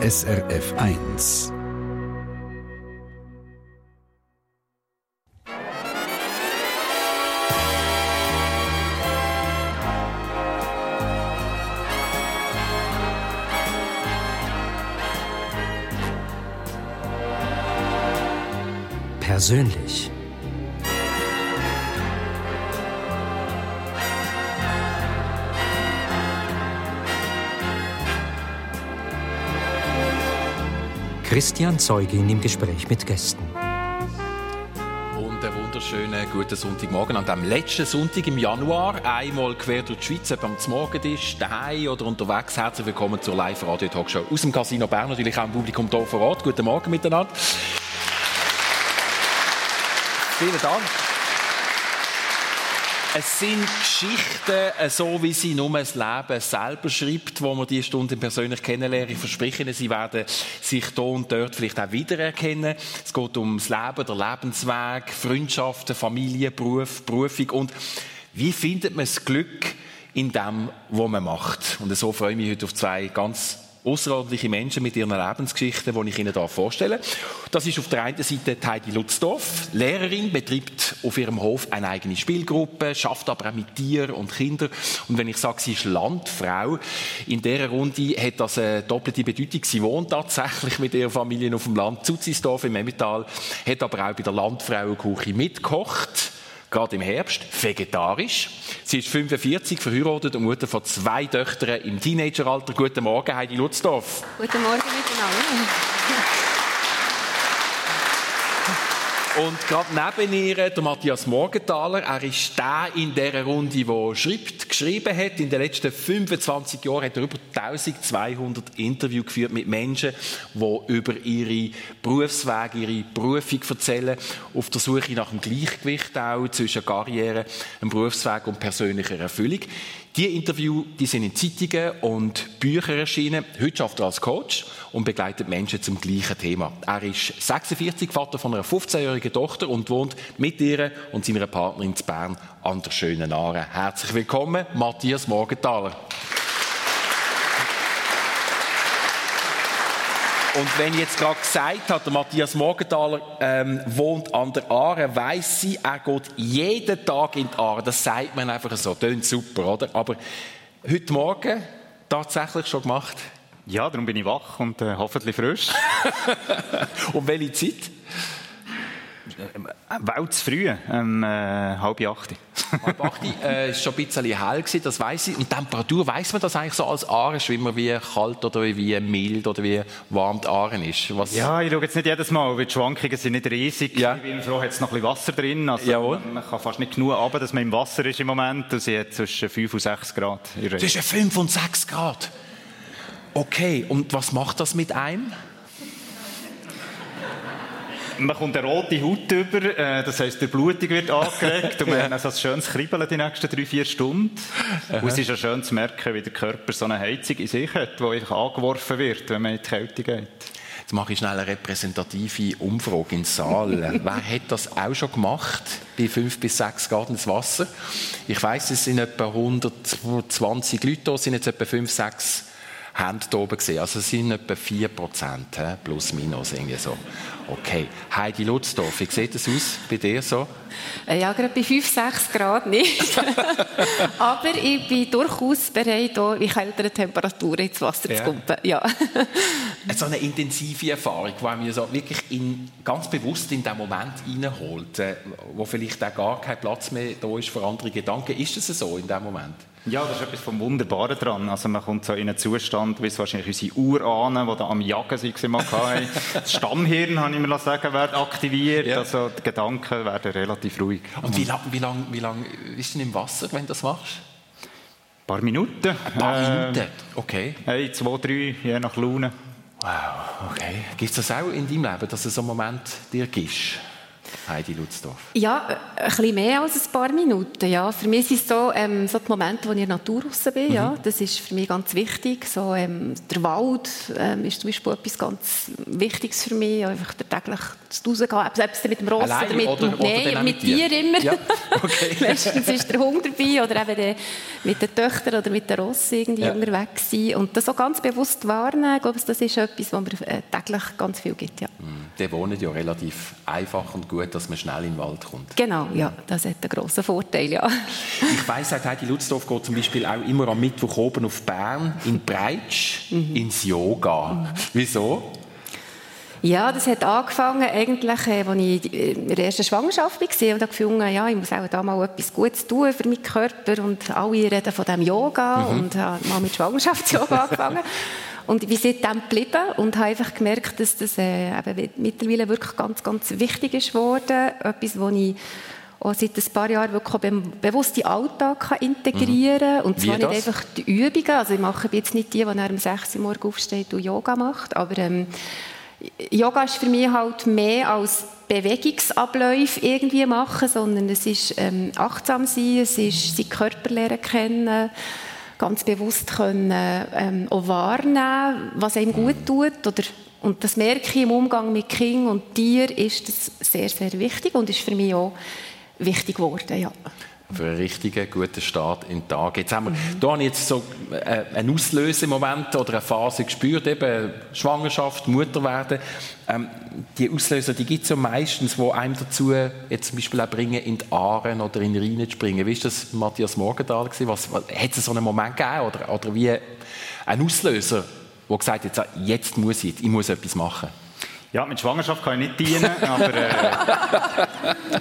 SRF 1. Persönlich. Christian Zeugin im Gespräch mit Gästen. Und einen wunderschönen guten Sonntagmorgen an dem letzten Sonntag im Januar. Einmal quer durch die Schweiz, ob am Morgentisch, daheim oder unterwegs. Herzlich willkommen zur Live-Radio-Talkshow aus dem Casino Bern, natürlich auch im Publikum hier vor Ort. Guten Morgen miteinander. Vielen Dank. Es sind Geschichten, äh, so wie sie nur das Leben selber schreibt, wo man die Stunde persönlich kennenlernen. Ich verspreche Ihnen, Sie werden sich hier und dort vielleicht auch wiedererkennen. Es geht um das Leben, der Lebensweg, Freundschaften, Familie, Beruf, Berufung und wie findet man das Glück in dem, was man macht. Und so freue ich mich heute auf zwei ganz außerordentliche Menschen mit ihren Lebensgeschichten, die ich Ihnen hier vorstelle. Das ist auf der einen Seite Heidi Lutzdorf, Lehrerin, betreibt auf ihrem Hof eine eigene Spielgruppe, schafft aber auch mit Tieren und Kindern. Und wenn ich sage, sie ist Landfrau, in dieser Runde hat das eine doppelte Bedeutung. Sie wohnt tatsächlich mit ihrer Familie auf dem Land, Zuzisdorf im Emmental, hat aber auch bei der Landfrauenküche mitgekocht gerade im Herbst, vegetarisch. Sie ist 45, verheiratet und Mutter von zwei Töchtern im Teenageralter. Guten Morgen, Heidi Lutzdorf. Guten Morgen miteinander. Und gerade neben ihr der Matthias Morgenthaler. Er ist der in dieser Runde, der schreibt, geschrieben hat. In den letzten 25 Jahren hat er über 1200 Interviews geführt mit Menschen, die über ihre Berufswege, ihre Berufung erzählen. Auf der Suche nach einem Gleichgewicht auch zwischen Karriere, einem Berufsweg und persönlicher Erfüllung. Die Interviews die sind in Zeitungen und Büchern erschienen. Heute schafft er als Coach und begleitet Menschen zum gleichen Thema. Er ist 46, Vater von einer 15-jährigen Tochter und wohnt mit ihr und seiner Partnerin in Bern an der schönen Aare. Herzlich willkommen, Matthias Morgenthaler. Und wenn ich jetzt gerade gesagt habe, der Matthias Morgenthaler ähm, wohnt an der Aare, weiss sie, er geht jeden Tag in die Aare. Das sagt man einfach so. Tönt super, oder? Aber heute Morgen tatsächlich schon gemacht? Ja, darum bin ich wach und äh, hoffentlich frisch. um welche Zeit? Äh, Welt zu früh, ähm, äh, halb acht. halb acht äh, ist schon ein bisschen hell gewesen, das weiß ich. Und Temperatur, weiß man das eigentlich so als Aarenschwimmer, wie kalt oder wie mild oder wie warm die Aaren ist? Was? Ja, ich schaue jetzt nicht jedes Mal, weil die Schwankungen sind nicht riesig. Ja. Ich bin froh, hat es noch ein bisschen Wasser drin. Also Jawohl. Man kann fast nicht genug runter, dass man im Wasser ist im Moment. Und sie hat zwischen 5 und 6 Grad. Zwischen 5 und 6 Grad? Okay, und was macht das mit einem? Man kommt eine rote Haut über, äh, das heisst, die Blutung wird angeregt und wir haben also ein schönes Kribbeln die nächsten drei, vier Stunden. Aha. Und es ist ja schön zu merken, wie der Körper so eine Heizung in sich hat, die angeworfen wird, wenn man in die Kälte geht. Jetzt mache ich schnell eine repräsentative Umfrage im Saal. Wer hat das auch schon gemacht, bei 5 bis 6 Grad ins Wasser? Ich weiss, es sind etwa 120 Leute da, es sind jetzt etwa 5, 6 Hände da oben gesehen. Also es sind etwa 4 Prozent, plus minus irgendwie so. Okay. Heidi Lutzdorf, wie sieht es aus bei dir so? Äh, ja, gerade bei 5, 6 Grad nicht. Aber ich bin durchaus bereit, hier in kälteren Temperaturen ins Wasser ja. zu kumpen. Ja. so eine intensive Erfahrung, die mich so wirklich in, ganz bewusst in den Moment reinholt, äh, wo vielleicht auch gar kein Platz mehr da ist für andere Gedanken. Ist es so in dem Moment? Ja, das ist etwas vom Wunderbaren dran. Also man kommt so in einen Zustand, wie es wahrscheinlich unsere Urahnen, die da am Jagen waren, das Stammhirn, habe ich mir sagen, wird aktiviert. Ja. Also die Gedanken werden relativ ruhig. Und wie lange wie lang, wie lang bist du im Wasser, wenn du das machst? Ein paar Minuten. Ein paar äh, Minuten, okay. Hey, zwei, drei, je nach Laune. Wow, okay. Gibt es das auch in deinem Leben, dass es so einen Moment dir gibst? Heidi Lutzdorf? Ja, äh, ein bisschen mehr als ein paar Minuten. Ja. Für mich sind es so, ähm, so die Momente, wo ich in der Natur raus bin. Mhm. Ja. Das ist für mich ganz wichtig. So, ähm, der Wald ähm, ist zum Beispiel etwas ganz Wichtiges für mich. Einfach täglich zu Hause gehen, selbst mit dem Ross Allein oder mit, oder, nein, oder mit dir immer. Ja. Okay. Meistens ist der Hund dabei oder eben mit den Töchtern oder mit den Ross irgendwie ja. unterwegs sein. Und das so ganz bewusst wahrnehmen, ich glaube, das ist etwas, was mir äh, täglich ganz viel gibt. Ja. Mhm. Die wohnen ja relativ einfach und gut, dass man schnell in den Wald kommt. Genau, ja, das hat einen grossen Vorteil, ja. Ich weiss, Heidi Lutzdorf geht zum Beispiel auch immer am Mittwoch oben auf Bern, in Breitsch, mhm. ins Yoga. Mhm. Wieso? Ja, das hat angefangen, eigentlich, als ich in der ersten Schwangerschaft war und habe gefunden, ja, ich muss auch da mal etwas Gutes tun für meinen Körper und alle reden von dem Yoga mhm. und habe mal mit Schwangerschafts-Yoga angefangen. Und ich bin seitdem geblieben und habe einfach gemerkt, dass das äh, mittlerweile wirklich ganz, ganz wichtig ist geworden. Etwas, wo ich auch seit ein paar Jahren wirklich bewusst in den Alltag integrieren kann. Mhm. Und zwar nicht einfach die Übungen. Also ich mache jetzt nicht die, die nach um 6 Uhr morgens aufsteht und Yoga macht, aber ähm, Yoga ist für mich halt mehr als Bewegungsabläufe irgendwie machen, sondern es ist ähm, achtsam sein, es ist sein Körper lernen kennen, ganz bewusst können ähm, auch wahrnehmen, was einem gut tut oder? Und das merke ich im Umgang mit Kindern und Tieren ist das sehr, sehr wichtig und ist für mich auch wichtig geworden, ja für einen richtigen, guten Start in den Tag. Jetzt haben wir, mhm. da habe ich jetzt so äh, einen Auslösemoment oder eine Phase gespürt, eben Schwangerschaft, Mutter werden. Ähm, die Auslöser, die gibt es ja meistens, die einem dazu jetzt zum Beispiel auch bringen, in die Aaren oder in den Rhein zu springen. Wie war das Matthias Morgenthal? Was, was, hat es so einen Moment gegeben oder, oder wie ein Auslöser, der gesagt hat, jetzt muss ich, ich muss etwas machen? Ja, mit Schwangerschaft kann ich nicht dienen, aber äh,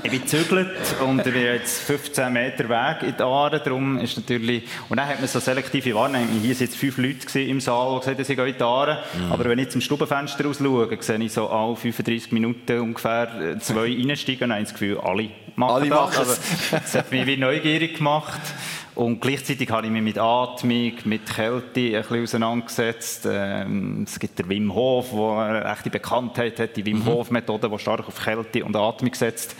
ich bin gezügelt und ich bin jetzt 15 Meter Weg in die Aare, darum ist natürlich, und dann hat man so selektive Wahrnehmung, hier waren jetzt fünf Leute im Saal, die gesagt haben, sie gehen in die Aare, mhm. aber wenn ich zum Stubenfenster raus schaue, sehe ich so alle 35 Minuten ungefähr äh, zwei reinsteigen und habe das Gefühl, alle machen alle das. Machen also, das hat mich wie neugierig gemacht. Und gleichzeitig habe ich mich mit Atmung, mit Kälte ein bisschen auseinandergesetzt. Ähm, es gibt den Wim Hof, der eine echte Bekanntheit hat, die Wim mhm. Hof Methode, die stark auf Kälte und Atmung setzt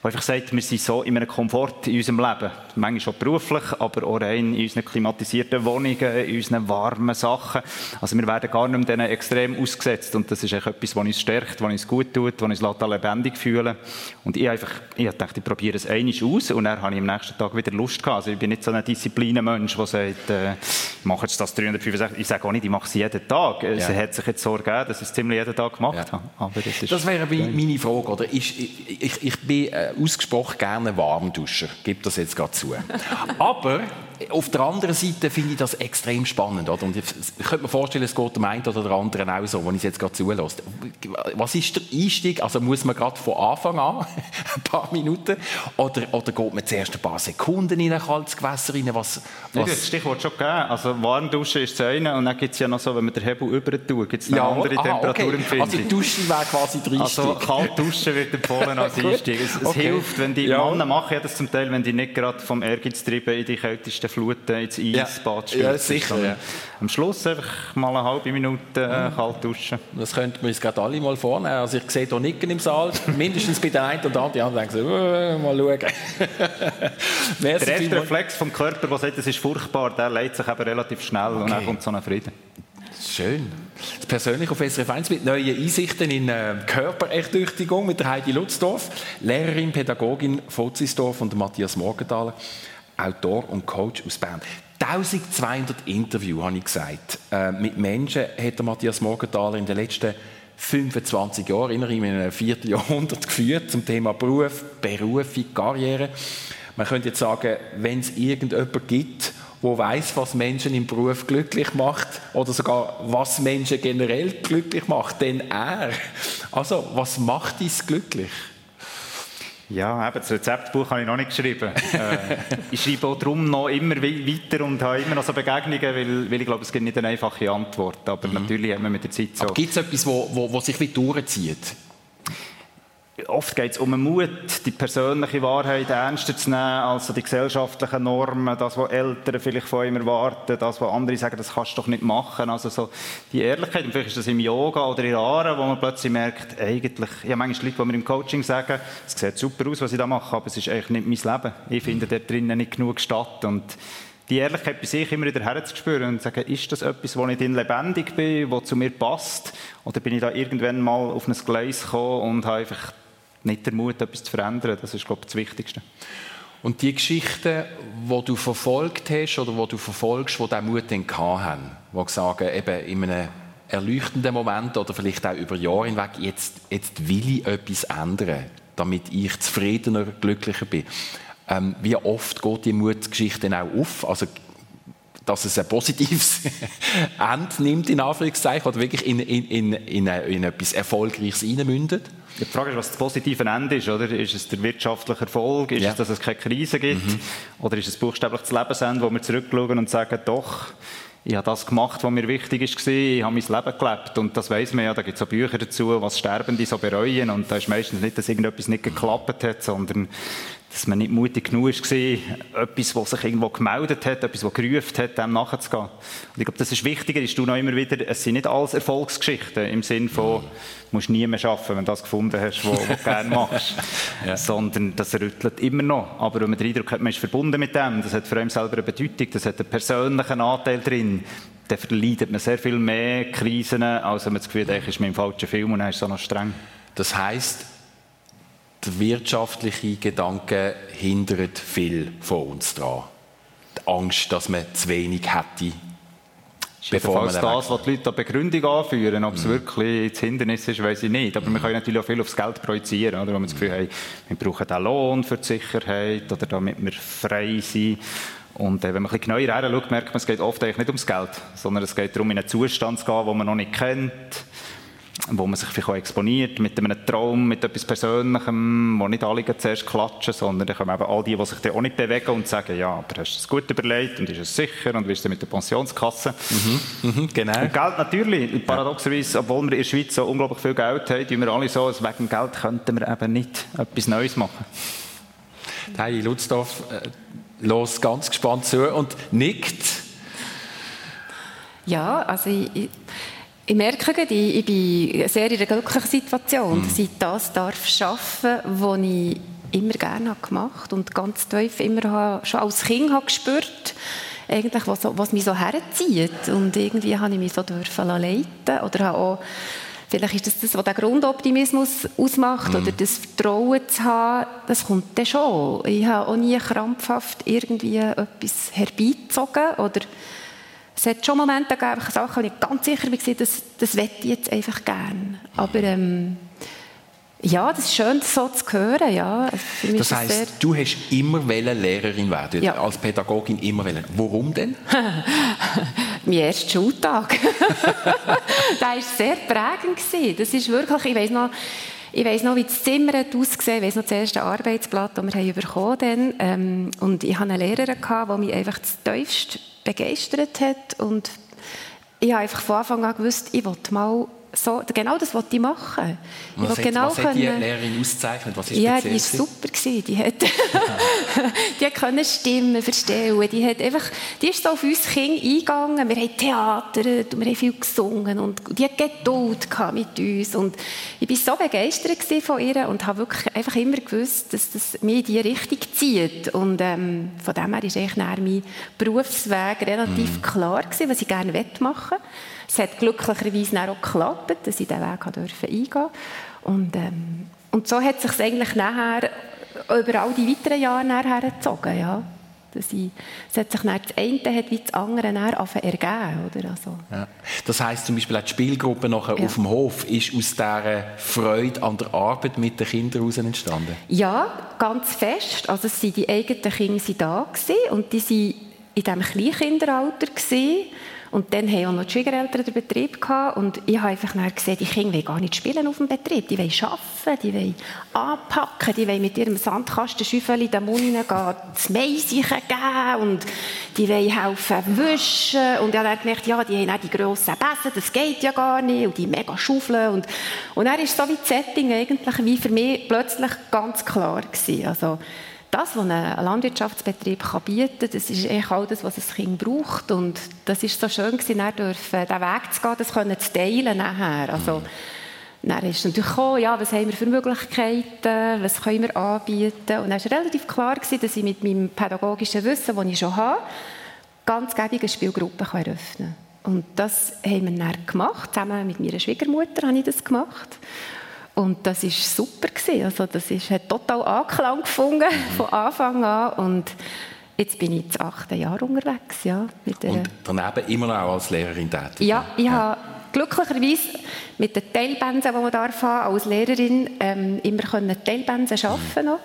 wo einfach sagt, wir sind so in einem Komfort in unserem Leben. Manchmal auch beruflich, aber auch rein in unseren klimatisierten Wohnungen, in unseren warmen Sachen. Also wir werden gar nicht mehr denen extrem ausgesetzt. Und das ist echt etwas, was uns stärkt, was uns gut tut, was uns lebendig fühlen Und ich einfach, ich dachte, ich probiere es einmal aus und dann habe ich am nächsten Tag wieder Lust gehabt. Also ich bin nicht so ein Disziplinenmensch, der sagt, äh, ich mache jetzt das 365. Ich sage auch nicht, ich mache es jeden Tag. Ja. Es hat sich jetzt so ergeben, dass ich es ziemlich jeden Tag gemacht ja. habe. Aber das, ist das wäre meine Frage, oder? Ich, ich, ich, ich bin äh, ausgesprochen gerne Warmduscher, gibt das jetzt gerade zu. Aber auf der anderen Seite finde ich das extrem spannend. Oder? Und ich, ich könnte mir vorstellen, es geht dem einen oder der anderen auch so, wenn ich es jetzt gerade zulasse. Was ist der Einstieg? Also muss man gerade von Anfang an, ein paar Minuten, oder, oder geht man zuerst ein paar Sekunden in ein kaltes Gewässer rein? Was, was? das Stichwort schon gegeben. Also Warmduschen ist das eine und dann gibt es ja noch so, wenn man den Hebel über tut, gibt es eine ja, andere Temperaturempfindung. Okay. Also Duschen wäre quasi der Einstieg. Also kalt duschen wird empfohlen als Einstieg. Es, es okay. hilft, wenn die ja. Männer machen ja das zum Teil, wenn die nicht gerade vom Ehrgeiz treiben in die kältesten Fluten ins Eisbad ja. ja, sicher. Ja. Am Schluss einfach mal eine halbe Minute äh, kalt duschen. Das könnten wir uns gerade alle mal vornehmen. Also ich sehe hier Nicken im Saal, mindestens bei der einen oder anderen, die anderen denken so, äh, mal schauen. der erste Reflex vom Körper, der sagt, es ist furchtbar, der leitet sich eben relativ schnell okay. und dann kommt so ein Frieden. Schön. Das persönlich auf SRF 1 mit neuen Einsichten in äh, Körperertüchtigung mit der Heidi Lutzdorf, Lehrerin, Pädagogin Fozisdorf und Matthias Morgenthaler, Autor und Coach aus Bern. 1200 Interviews, habe ich gesagt, äh, mit Menschen hat Matthias Morgenthaler in den letzten 25 Jahren, innerhalb einem Vierteljahrhundert geführt zum Thema Beruf, Berufung, Karriere. Man könnte jetzt sagen, wenn es irgendjemand gibt, wo weiß, was Menschen im Beruf glücklich macht oder sogar was Menschen generell glücklich macht, denn er. Also, was macht uns glücklich? Ja, eben, das Rezeptbuch habe ich noch nicht geschrieben. äh, ich schreibe auch darum noch immer weiter und habe immer noch so Begegnungen, weil, weil ich glaube, es gibt nicht eine einfache Antwort. Aber mhm. natürlich haben wir mit der Zeit so... Gibt es etwas, wo, wo, wo sich wie durchzieht? Oft geht es um den Mut, die persönliche Wahrheit ernster zu nehmen, als die gesellschaftlichen Normen, das, was Eltern vielleicht von ihm erwarten, das, was andere sagen, das kannst du doch nicht machen. Also so die Ehrlichkeit, und vielleicht ist das im Yoga oder in Aare, wo man plötzlich merkt, eigentlich, ich habe manchmal Leute, die mir im Coaching sagen, es sieht super aus, was ich da mache, aber es ist eigentlich nicht mein Leben. Ich finde dort drinnen nicht genug statt und die Ehrlichkeit bei sich immer wieder herzuspüren und zu sagen, ist das etwas, wo ich in lebendig bin, wo zu mir passt? Oder bin ich da irgendwann mal auf ein Gleis gekommen und habe einfach nicht der Mut, etwas zu verändern. Das ist, glaube ich, das Wichtigste. Und die Geschichten, die du verfolgt hast oder die du verfolgst, die diesen Mut dann haben, die sagen, eben in einem erleuchtenden Moment oder vielleicht auch über Jahre hinweg, jetzt, jetzt will ich etwas ändern, damit ich zufriedener, glücklicher bin. Ähm, wie oft geht die Mutgeschichte dann auch auf? Also dass es ein positives Ende nimmt, in Anführungszeichen, oder wirklich in, in, in, in, in etwas Erfolgreiches reinmündet? Die Frage ist, was das positive Ende ist, oder? Ist es der wirtschaftliche Erfolg? Ist ja. es, dass es keine Krise gibt? Mhm. Oder ist es buchstäblich das Lebensende, wo wir zurückschauen und sagen, doch, ich habe das gemacht, was mir wichtig war, ich habe mein Leben gelebt. Und das weiß man ja, da gibt es auch Bücher dazu, was Sterbende so bereuen. Und da ist meistens nicht, dass irgendetwas nicht geklappt hat, sondern dass man nicht mutig genug war, etwas, was sich irgendwo gemeldet hat, etwas, was gerufen hat, dem nachzugehen. Und ich glaube, das ist wichtiger, ist du noch immer wieder, es sind nicht alles Erfolgsgeschichten im Sinn von, du musst nie mehr arbeiten, wenn du das gefunden hast, was du gerne machst. ja. Sondern das rüttelt immer noch. Aber wenn man den Eindruck hat, man ist verbunden mit dem, das hat für einen selber eine Bedeutung, das hat einen persönlichen Anteil drin, dann verleidet man sehr viel mehr Krisen, als wenn man das Gefühl hat, ich ist mit dem falschen Film und dann ist auch noch streng. Das heisst, der wirtschaftliche Gedanke hindert viel von uns dran. Die Angst, dass man zu wenig hätte. Bevor man das, was die Leute an Begründung anführen, ob es mhm. wirklich das Hindernis ist, weiß ich nicht. Aber mhm. wir können natürlich auch viel aufs Geld projizieren, oder? Wenn wir das Gefühl haben, wir brauchen den Lohn für die Sicherheit oder damit wir frei sind. Und äh, wenn man ein bisschen genauer hinschaut, merkt man, es geht oft eigentlich nicht ums Geld, sondern es geht darum, in einen Zustand zu gehen, den man noch nicht kennt wo man sich vielleicht auch exponiert, mit einem Traum, mit etwas Persönlichem, wo nicht alle zuerst klatschen, sondern dann kommen eben all die, die sich dann auch nicht bewegen und sagen, ja, aber hast du es gut überlegt und ist es sicher und wie ist es mit der Pensionskasse? Mhm, mhm, genau. Und Geld natürlich, paradoxerweise, obwohl wir in der Schweiz so unglaublich viel Geld haben, tun wir alle so, also wegen Geld könnten wir eben nicht etwas Neues machen. Heidi Lutzdorf äh, los ganz gespannt zu und nickt. Ja, also ich, ich merke, ich, bin sehr in einer glücklichen Situation, dass ich das darf schaffen, was ich immer gerne gemacht habe und ganz tief immer habe, schon als Kind habe gespürt, eigentlich, was, was mich so herzieht. Und irgendwie habe ich mich so dürfen leiten oder habe auch Vielleicht ist das das, was den Grundoptimismus ausmacht oder das Vertrauen zu haben, das kommt dann schon. Ich habe auch nie krampfhaft irgendwie etwas herbeizogen oder es hat schon Momente gegeben, Sachen, wo ich ganz sicher war, das, das ich jetzt einfach gerne. Aber ähm, ja, das ist schön, das so zu hören. Ja. Das heisst, du hast immer Lehrerin werden, ja. als Pädagogin immer wollen. Warum denn? mein erster Schultag. der war sehr prägend. Das ist wirklich, ich weiss noch, ich weiss noch, wie das Zimmer ausgesehen. Ich weiss noch das erste Arbeitsblatt, das wir bekommen haben. Ähm, und ich hatte eine Lehrerin, die mich einfach das tiefst begeistert hat. Und ich habe einfach von Anfang an gewusst, ich wollte mal so, genau das wollte ich machen. Ich was, genau was hat die Lehrerin ausgezeichnet? Was ist ja, die war super. Gewesen. Die hat, die hat können Stimmen verstellen. Die, hat einfach, die ist so auf uns Kinder eingegangen. Wir haben theatert und wir haben viel gesungen. Und die hat Geduld mit uns. Und ich war so begeistert von ihr und habe wirklich einfach immer gewusst, dass das mich in diese Richtung zieht. Und ähm, von dem her war eigentlich mein Berufsweg relativ mm. klar, gewesen, was ich gerne machen möchte. Es hat glücklicherweise auch geklappt, dass ich diesen Weg eingehen durfte. Und, ähm, und so hat es sich eigentlich nachher über all die weiteren Jahre hergezogen. Ja. Dass ich, es hat sich dann, das eine hat wie das andere ergeben. Oder? Also. Ja. Das heisst zum Beispiel auch die Spielgruppe nachher ja. auf dem Hof ist aus dieser Freude an der Arbeit mit den Kindern heraus entstanden? Ja, ganz fest. Also die eigenen Kinder waren da und die waren in diesem Kleinkinderalter. Gewesen. Und dann haben auch noch die Schwiegereltern den Betrieb gehabt. Und ich habe einfach gesehen, die Kinder wollen gar nicht spielen auf dem Betrieb. Die wollen arbeiten, die wollen anpacken, die wollen mit ihrem Sandkastenschüffel in den Mund gehen, das Mais geben und die wollen helfen wischen. Und ich habe dann gedacht, ja, die haben auch die grossen Bässe, das geht ja gar nicht. Und die mega Schaufeln. Und, und dann ist so wie das Setting eigentlich wie für mich plötzlich ganz klar gewesen. Also, das, was ein Landwirtschaftsbetrieb kann bieten kann, das ist eigentlich all das, was ein Kind braucht. Und das ist so schön gewesen, dann dürfen, diesen Weg zu gehen, das können zu teilen nachher. Also, dann ist natürlich gekommen, ja, was haben wir für Möglichkeiten, was können wir anbieten. Und dann war relativ klar, gewesen, dass ich mit meinem pädagogischen Wissen, das ich schon habe, ganz gäbige Spielgruppen eröffnen kann. Und das haben wir dann gemacht, zusammen mit meiner Schwiegermutter habe ich das gemacht. Und das war super. Gewesen. Also das ist, hat total Anklang gefunden von Anfang an. Und jetzt bin ich das achte Jahr unterwegs. Ja, und daneben immer noch als Lehrerin tätig? Ja, ich ja. habe glücklicherweise mit den Teilbensen, die man darf haben, als Lehrerin ähm, immer können Teilbensen arbeiten mhm.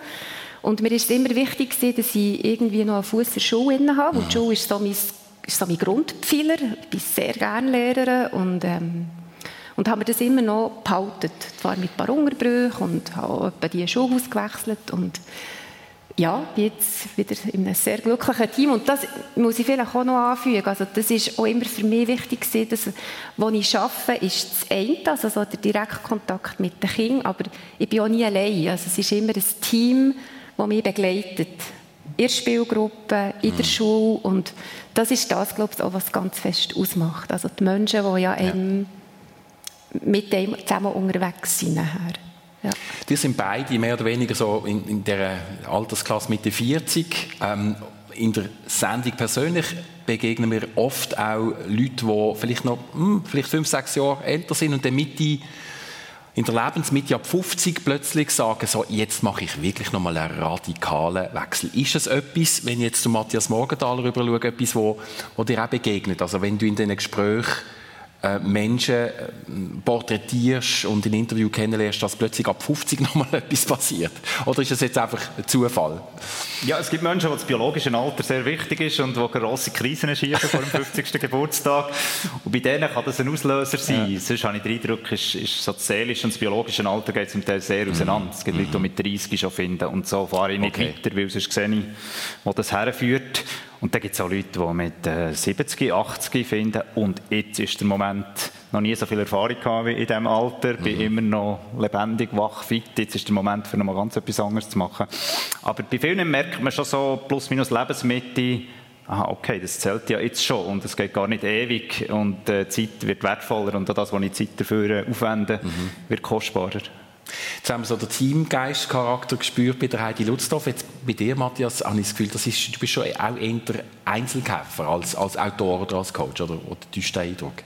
Und mir ist es immer wichtig gewesen, dass ich irgendwie noch einen Fuß in der Schule habe. Und die Schule ist so mein, ist so mein Grundpfeiler. Ich bin sehr gerne Lehrerin und ähm, und haben wir das immer noch behalten. Zwar mit ein paar Unterbrüchen und habe die Schulhaus gewechselt und ja, jetzt wieder in einem sehr glücklichen Team. Und das muss ich vielleicht auch noch anfügen. Also das ist auch immer für mich wichtig gewesen, dass, wo ich arbeite, ist das eine, also so der Direktkontakt mit den Kindern, aber ich bin auch nie allein. Also es ist immer ein Team, das mich begleitet. In der Spielgruppe, in der mhm. Schule und das ist das, glaube ich, auch, was ganz fest ausmacht. Also die Menschen, die ja, ja mit dem zusammen unterwegs sind nachher. Ja. Die sind beide mehr oder weniger so in, in der Altersklasse Mitte 40. Ähm, in der Sendung persönlich begegnen wir oft auch Leute, die vielleicht noch hm, vielleicht fünf, sechs Jahre älter sind und dann Mitte, in der Lebensmitte ab 50 plötzlich sagen, so, jetzt mache ich wirklich noch mal einen radikalen Wechsel. Ist es etwas, wenn ich jetzt zu Matthias Morgenthaler rüber schaue, etwas, wo, wo dir auch begegnet? Also wenn du in diesen Gesprächen Menschen äh, porträtierst und in Interview kennenlernst, dass plötzlich ab 50 nochmal etwas passiert? Oder ist das jetzt einfach ein Zufall? Ja, es gibt Menschen, wo das biologische Alter sehr wichtig ist und die grosse Krisen schieben vor dem 50. Geburtstag. Und bei denen kann das ein Auslöser sein. Ja. Sonst habe ich den Eindruck, ist, ist so das seelische und das biologische Alter geht zum Teil sehr auseinander. Es gibt mhm. Leute, die mit 30 schon finden und so fahre ich nicht okay. weiter, weil sonst sehe ich, wo das herführt. Und dann gibt es auch Leute, die mit äh, 70, 80 finden, und jetzt ist der Moment, noch nie so viel Erfahrung gehabt wie in diesem Alter, mhm. bin immer noch lebendig, wach, fit, jetzt ist der Moment, für noch ganz etwas anderes zu machen. Aber bei vielen merkt man schon so plus minus Lebensmitte, aha, okay, das zählt ja jetzt schon und es geht gar nicht ewig und äh, die Zeit wird wertvoller und auch das, was ich Zeit dafür aufwende, mhm. wird kostbarer. Jetzt haben wir so den Teamgeist-Charakter gespürt bei der Heidi Lutzdorf. Jetzt bei dir, Matthias, habe ich das Gefühl, das ist, du bist schon auch eher Einzelkämpfer als, als Autor oder als Coach, oder, oder täuscht der Eindruck?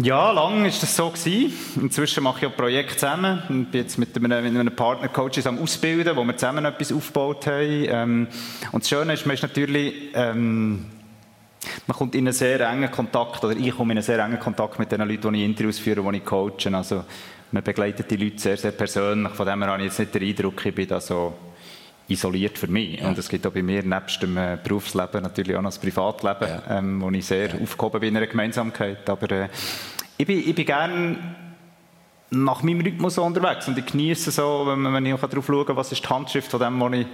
Ja, lang war das so gewesen. Inzwischen mache ich auch Projekte zusammen. Ich bin jetzt mit einem, mit einem Partner Coaches am Ausbilden, wo wir zusammen etwas aufgebaut haben. Ähm, und das Schöne ist, man ist natürlich, ähm, man kommt in einen sehr engen Kontakt, oder ich komme in einen sehr engen Kontakt mit den Leuten, die ich Interviews führe, die ich coache. Also, man begleitet die Leute sehr, sehr persönlich. Von dem her habe ich jetzt nicht den Eindruck, ich bin da so isoliert für mich. Und es gibt auch bei mir nebst dem äh, Berufsleben natürlich auch noch das Privatleben, ja. ähm, wo ich sehr ja. aufgehoben bin in einer Gemeinsamkeit. Aber äh, ich bin, ich bin gerne nach meinem Rhythmus unterwegs und ich genieße so, wenn, wenn ich auch darauf schaue, was ist die Handschrift von dem, was ich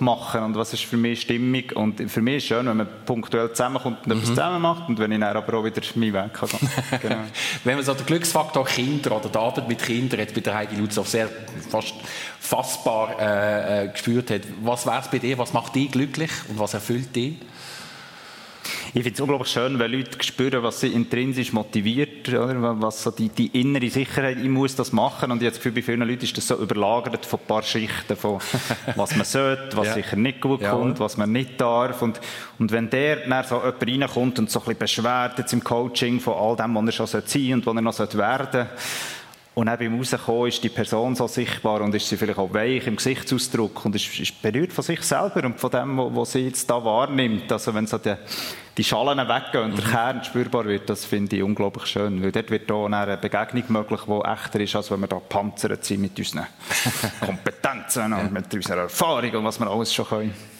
machen und was ist für mich Stimmung. Und für mich ist es schön, wenn man punktuell zusammenkommt und etwas mhm. zusammen macht und wenn ich dann aber auch wieder meinen Weg kann genau. wenn man so den Glücksfaktor Kinder oder die Arbeit mit Kindern jetzt bei der Heidi Lutzow sehr fast fassbar äh, äh, gespürt hat, was wäre es bei dir, was macht dich glücklich und was erfüllt dich? Ich finde es unglaublich schön, wenn Leute spüren, was sie intrinsisch motiviert, oder? was so die, die innere Sicherheit, ich muss das machen. Und das Gefühl, bei vielen Leuten ist das so überlagert von ein paar Schichten, von was man sollte, was ja. sicher nicht gut ja. kommt, was man nicht darf. Und, und wenn der dann so jemand reinkommt und so ein bisschen beschwert jetzt im Coaching von all dem, was er schon sein sollte und was er noch werden sollte, und dann beim Rauskommen ist die Person so sichtbar und ist sie vielleicht auch weich im Gesichtsausdruck und ist, ist berührt von sich selber und von dem, was sie jetzt da wahrnimmt. Also wenn so die, die Schalen weggehen und der mhm. Kern spürbar wird, das finde ich unglaublich schön. Weil dort wird da eine Begegnung möglich, die echter ist, als wenn wir da panzert sind mit unseren Kompetenzen und mit unserer Erfahrung und was wir alles schon können.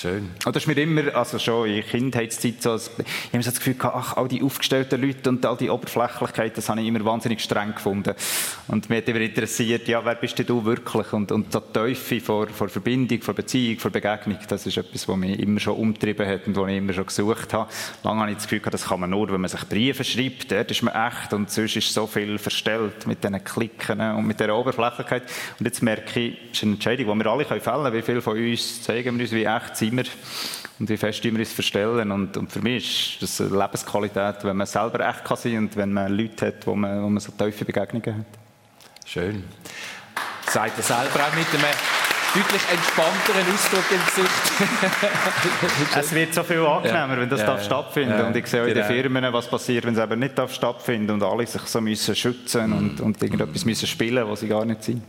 Schön. Und das ist mir immer, also schon in Kindheitszeit so, ich habe so das Gefühl gehabt, ach, all die aufgestellten Leute und all die Oberflächlichkeit, das habe ich immer wahnsinnig streng gefunden. Und mich hat immer interessiert, ja, wer bist denn du wirklich? Und, und so die Teufel vor, vor Verbindung, vor Beziehung, vor Begegnung, das ist etwas, was mich immer schon umtrieben hat und was ich immer schon gesucht habe. Lange habe ich das Gefühl gehabt, das kann man nur, wenn man sich Briefe schreibt, dort ist man echt und sonst ist so viel verstellt mit diesen Klicken und mit dieser Oberflächlichkeit. Und jetzt merke ich, es ist eine Entscheidung, die wir alle fällen können, wie viele von uns zeigen wir uns, wie echt sind wir und wie fest wir uns verstellen. Und, und für mich ist das eine Lebensqualität, wenn man selber echt kann sein und wenn man Leute hat, wo man, wo man so tiefe Begegnungen hat. Schön. Sagt er selber auch mit einem deutlich entspannteren Ausdruck im Gesicht. es wird so viel angenehmer, ja. wenn das ja, darf ja. stattfinden. und ich sehe auch in den genau. Firmen, was passiert, wenn es eben nicht darf stattfinden und alle sich so müssen schützen mhm. und, und irgendetwas müssen spielen, was sie gar nicht sind.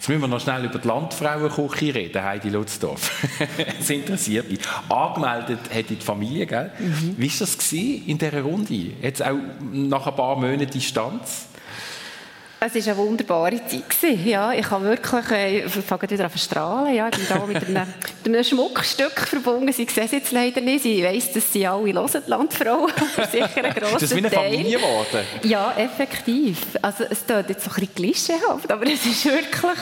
Jetzt müssen wir noch schnell über die Landfrauenküche reden, Heidi Lutzdorf. das interessiert mich. Angemeldet hat die Familie, gell? Mhm. Wie war das in dieser Runde? Jetzt auch nach ein paar Monaten Distanz? Es war eine wunderbare Zeit. Ja, ich habe wirklich, äh, ich fange wieder an strahlen. Ja, ich bin da mit einem, mit einem Schmuckstück verbunden. Sie sehen es jetzt leider nicht. Ich weiss, dass sie alle hören, die Landfrauen. sicher ein grosser Das ist wie eine Familie geworden. Ja, effektiv. Also, es klingt jetzt so ein bisschen klischeehaft, aber es ist wirklich,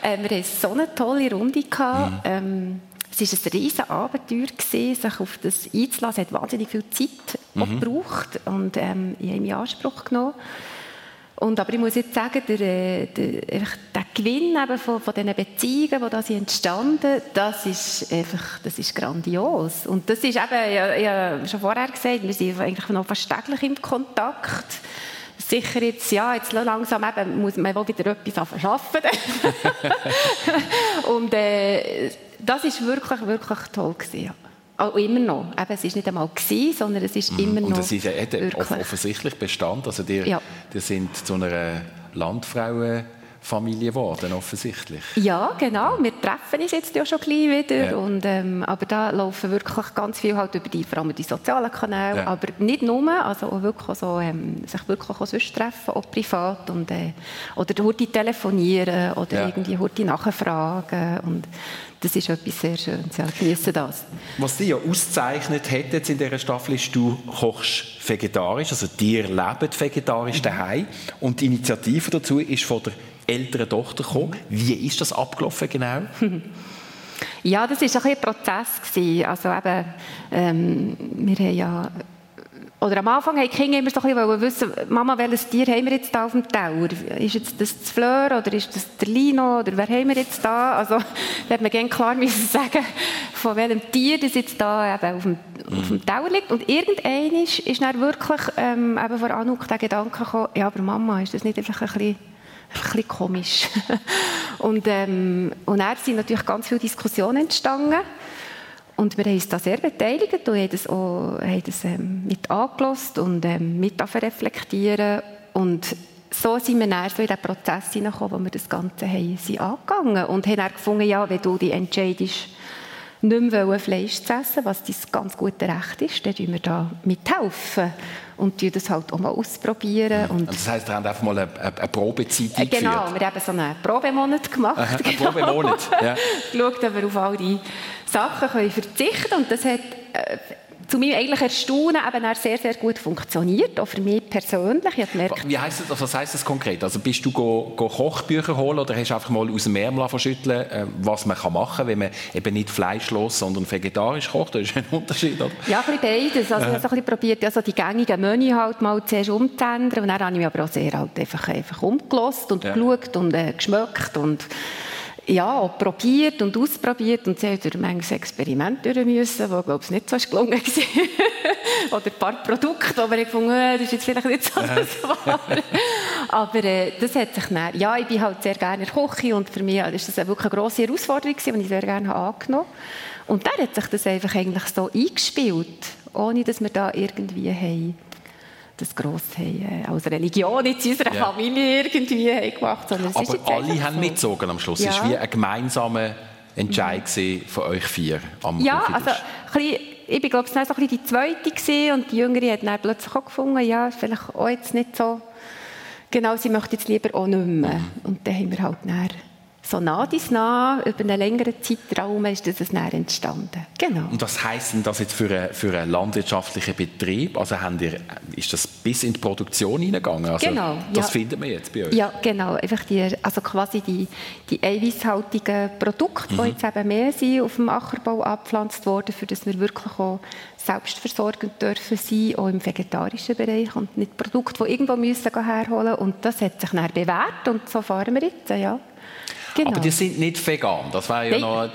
äh, wir hatten so eine tolle Runde. Gehabt. Mhm. Ähm, es war ein riesiges Abenteuer, gewesen, sich auf das einzulassen. Es hat wahnsinnig viel Zeit mhm. gebraucht und ähm, ich habe in Anspruch genommen. Und, aber ich muss jetzt sagen, der, äh, der, der Gewinn eben von, von diesen Beziehungen, die da sind entstanden das ist einfach das ist grandios. Und das ist eben, ich, ich habe schon vorher gesagt, wir sind eigentlich noch fast täglich im Kontakt. Sicher jetzt, ja, jetzt langsam eben, muss man wieder etwas arbeiten. Und äh, das ist wirklich, wirklich toll gewesen. Ja. Oh, immer noch. Eben, es war nicht einmal, gewesen, sondern es ist mhm. immer noch. Und es ist offensichtlich Bestand. Also, die, ja. die sind zu einer Landfrauen Familie geworden, offensichtlich. Ja, genau. Wir treffen uns jetzt ja schon gleich wieder. Ja. Und, ähm, aber da laufen wirklich ganz viel halt über die, vor allem die sozialen Kanäle. Ja. Aber nicht nur, also auch wirklich so, ähm, sich wirklich auch sonst treffen, auch privat. Und, äh, oder heute telefonieren oder ja. irgendwie heute nachfragen. Und das ist etwas sehr Schönes. Ja, genieße das. Was dich ja auszeichnet hat jetzt in dieser Staffel ist, du kochst vegetarisch, also dir lebt vegetarisch mhm. daheim. Und die Initiative dazu ist von der älteren Tochter gekommen. Wie ist das abgelaufen genau? Ja, das war ein, ein Prozess. Also eben, ähm, wir haben ja oder am Anfang haben die Kinder immer so ein bisschen wissen, Mama, welches Tier haben wir jetzt da auf dem Tower? Ist jetzt das das Fleur oder ist das der Lino oder wer haben wir jetzt da? Also da hat man gerne klar müssen sagen, von welchem Tier das jetzt da eben auf dem, auf dem Tower liegt. Und irgendein ist, ist dann wirklich ähm, eben vor Anuk der Gedanke gekommen, ja, aber Mama, ist das nicht einfach ein bisschen ein bisschen komisch. und, ähm, und dann sind natürlich ganz viele Diskussionen entstanden. Und wir haben uns da sehr beteiligt und haben das, auch, haben das ähm, mit angelassen und ähm, mit reflektieren. Und so sind wir dann so in den Prozess hineingekommen, wo wir das Ganze haben, sind angegangen und haben dann gefunden, ja, wenn du dich entscheidest, nicht mehr Fleisch zu essen, was dein ganz gute Recht ist, dann tun wir da mithelfen und die das halt auch mal ausprobieren. Und, und das heisst, wir haben einfach mal eine, eine Probezeit äh, Genau, wir haben so einen Probemonat gemacht. Aha, einen genau. Probemonat, ja. Geschaut, ob wir auf all die Sachen können verzichten können. Und das hat äh, zu meinem eigentlich Erstaunen eben sehr, sehr gut funktioniert, auch für mich persönlich. Ich gemerkt, Wie heisst das, was heisst das konkret? Also bist du go, go Kochbücher holen oder hast du einfach mal aus dem Ärmel verschütteln, äh, was man machen kann, wenn man eben nicht fleischlos, sondern vegetarisch kocht? Das ist ein Unterschied, oder? Ja, ein bisschen beides. Also, ich habe probiert, also die gängigen Menü halt mal zuerst umzuändern und dann habe ich mich aber auch sehr halt einfach, einfach umgelost und ja. geschaut und äh, geschmeckt und ja, probiert und ausprobiert und sie hat durch manches Experiment durch müssen, wo, glaube ich, nicht so gelungen war. Oder ein paar Produkte, wo wir gefunden haben, das ist jetzt vielleicht nicht so das Wahre. Aber äh, das hat sich dann, ja, ich bin halt sehr gerne in der Küche und für mich ist das wirklich eine grosse Herausforderung die ich sehr gerne angenommen habe. Und dann hat sich das einfach eigentlich so eingespielt, ohne dass wir da irgendwie haben das gross haben, äh, als Religion in unserer ja. Familie irgendwie haben gemacht haben. Aber alle haben so. mitgezogen am Schluss. Ja. Es war wie ein gemeinsamer Entscheid mhm. von euch vier am Ja, also ich bin glaube ich so ein bisschen die Zweite gewesen, und die Jüngere hat dann plötzlich auch gefunden, ja, vielleicht auch jetzt nicht so, genau, sie möchte jetzt lieber auch nicht mehr. Mhm. Und dann haben wir halt dann so nah dies nah, über einen längeren Zeitraum ist das dann entstanden. Genau. Und was heisst denn das jetzt für, einen, für einen landwirtschaftlichen Betrieb? Also haben ihr, ist das bis in die Produktion hineingegangen? Also genau. Das ja. findet man jetzt bei euch? Ja, genau. Einfach die, also quasi die, die eiweißhaltigen Produkte, mhm. die jetzt eben mehr sind, auf dem Ackerbau abgepflanzt worden, für das wir wirklich auch selbstversorgend dürfen sein, auch im vegetarischen Bereich und nicht Produkte, die irgendwo müssen herholen müssen. Und das hat sich dann bewährt und so fahren wir jetzt, ja. Genau. Aber die sind nicht vegan. Das wäre ja Nein. noch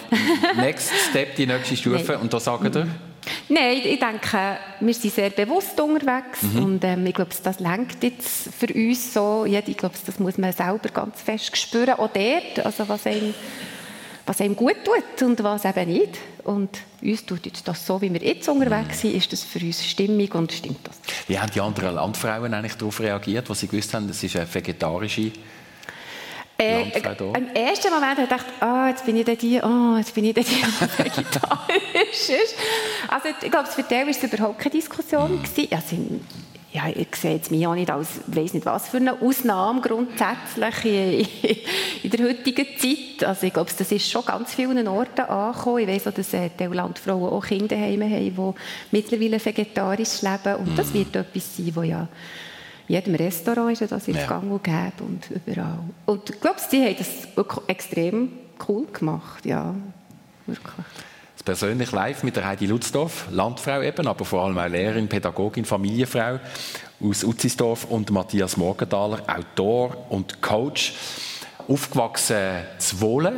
der Next Step, die nächste Stufe. Nein. Und da sagen ihr? Nein, ich denke, wir sind sehr bewusst unterwegs mhm. und ähm, ich glaube, das lenkt jetzt für uns so. Ich glaube, das muss man selber ganz fest spüren, auch dort, also was einem, was einem gut tut und was eben nicht. Und uns tut jetzt das so, wie wir jetzt unterwegs sind, ist das für uns stimmig und stimmt das. Wie haben die anderen Landfrauen eigentlich darauf reagiert, als sie gewusst haben, das ist eine vegetarische äh, Im ersten Moment habe ich gedacht, oh, jetzt bin ich da die, oh, jetzt bin ich da die, vegetarisch ist. Also ich glaube, für die war es überhaupt keine Diskussion. Gewesen. Also, ja, ich sehe jetzt mich auch nicht als, weiß nicht was für eine Ausnahme grundsätzlich in, in, der heutigen Zeit. Also ich glaube, das ist schon ganz vielen Orten angekommen. Ich weiß auch, dass äh, die Landfrauen auch Kinder haben, die mittlerweile vegetarisch leben. Und das mm. wird etwas sein, wo ja in jedem Restaurant ist das jetzt ja. gang und gäbe und überall. Und ich glaube, die haben das extrem cool gemacht, ja, wirklich. Das persönlich live mit der Heidi Lutzdorf, Landfrau eben, aber vor allem auch Lehrerin, Pädagogin, Familienfrau aus Utzisdorf und Matthias Morgenthaler, Autor und Coach, aufgewachsen zu Wohlen,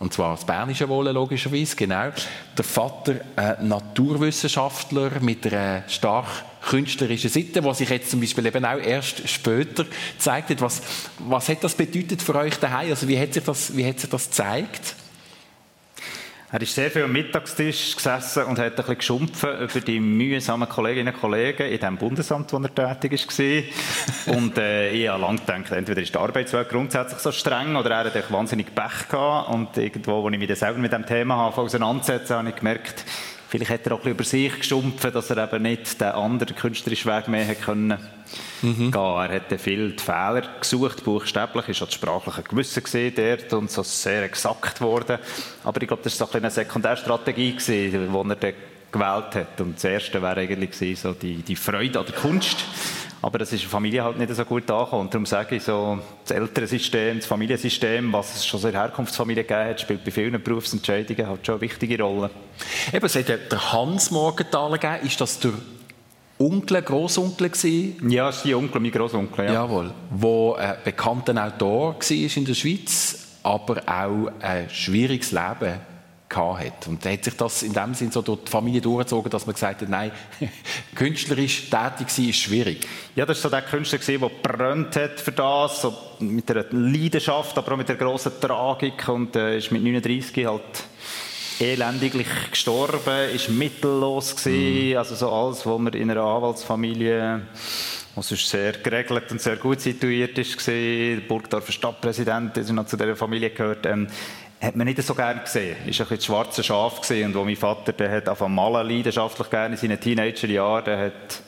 und zwar das bernische Wohlen logischerweise, genau. Der Vater, ein Naturwissenschaftler mit einer stark künstlerischen Seite, die sich jetzt zum Beispiel eben auch erst später zeigt. Was, was hat das bedeutet für euch daheim? Also wie hat sich das, wie hat sich das gezeigt? Er ist sehr viel am Mittagstisch gesessen und hat ein bisschen geschumpfen über die mühsamen Kolleginnen und Kollegen in dem Bundesamt, wo er tätig war. und äh, ich habe lange gedacht, entweder ist die Arbeitswelt grundsätzlich so streng oder er hat wahnsinnig Pech gehabt. Und irgendwo, als ich mich selber mit dem Thema auseinandersetzen habe ich gemerkt, Vielleicht hat er auch ein bisschen über sich geschumpft, dass er eben nicht den anderen künstlerischen Weg mehr hätte können mhm. gehen. Er hat viel die Fehler gesucht, buchstäblich, ist auch das sprachliche Gewissen gesehen dort und so sehr exakt geworden. Aber ich glaube, das war so ein eine Sekundärstrategie gewesen, die er dann gewählt hat. Und das erste wäre eigentlich gewesen, so die, die Freude an der Kunst. Aber das ist in der Familie halt nicht so gut angekommen. Und darum sage ich so, das ältere System, das Familiensystem, was es schon in der Herkunftsfamilie gegeben hat, spielt bei vielen Berufsentscheidungen halt schon eine wichtige Rolle. Eben, es hat der Hans Morgenthaler gegeben. Ist das der Onkel, Großonkel gewesen? Ja, ist die Onkel, mein Großonkel, ja. Jawohl. Wo ein bekannter Autor war in der Schweiz, aber auch ein schwieriges Leben hat. Und hat sich das in dem Sinn so durch die Familie durchgezogen, dass man gesagt hat, nein, künstlerisch tätig sein ist schwierig. Ja, das war so der Künstler, der brennt hat für das, so mit der Leidenschaft, aber auch mit der grossen Tragik und äh, ist mit 39 halt elendiglich gestorben, ist mittellos gewesen, mm. also so alles, was man in einer Anwaltsfamilie was sonst sehr geregelt und sehr gut situiert ist, der Burgdorfer Stadtpräsident, der noch zu dieser Familie gehört, ähm, hat man nicht so gerne gesehen. War ein bisschen das schwarze Schaf gesehen. Und wo mein Vater, der hat auf Malen leidenschaftlich gerne in seinen Teenagerjahren, der hat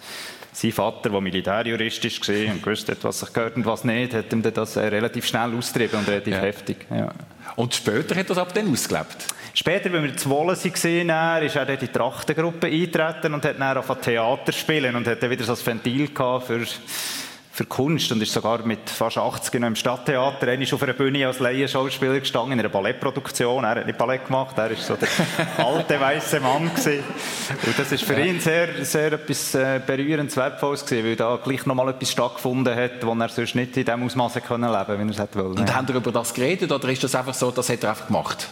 sein Vater, der Militärjurist war und gewusst hat, was sich gehört und was nicht, hat ihm das relativ schnell austrieben und relativ ja. heftig. Ja. Und später hat er das ab dann ausgelebt? Später, wenn wir zu Wohlen waren, ist er in die Trachtengruppe eingetreten und hat dann auf Theater spielen und hat dann wieder so ein Ventil gehabt für für Kunst und ist sogar mit fast 80 noch im Stadttheater einmal auf einer Bühne als Laienschauspieler gestanden in einer Ballettproduktion. Er hat nicht Ballett gemacht, er war so der alte weiße Mann gewesen. Und das ist für ihn sehr, sehr etwas äh, berührendes, wertvolles gewesen, weil da gleich noch mal etwas stattgefunden hat, wo er sonst nicht in dem Ausmaß leben konnte, wie er es hätte wollen. Und haben ihr über das geredet oder ist das einfach so, das hat er einfach gemacht?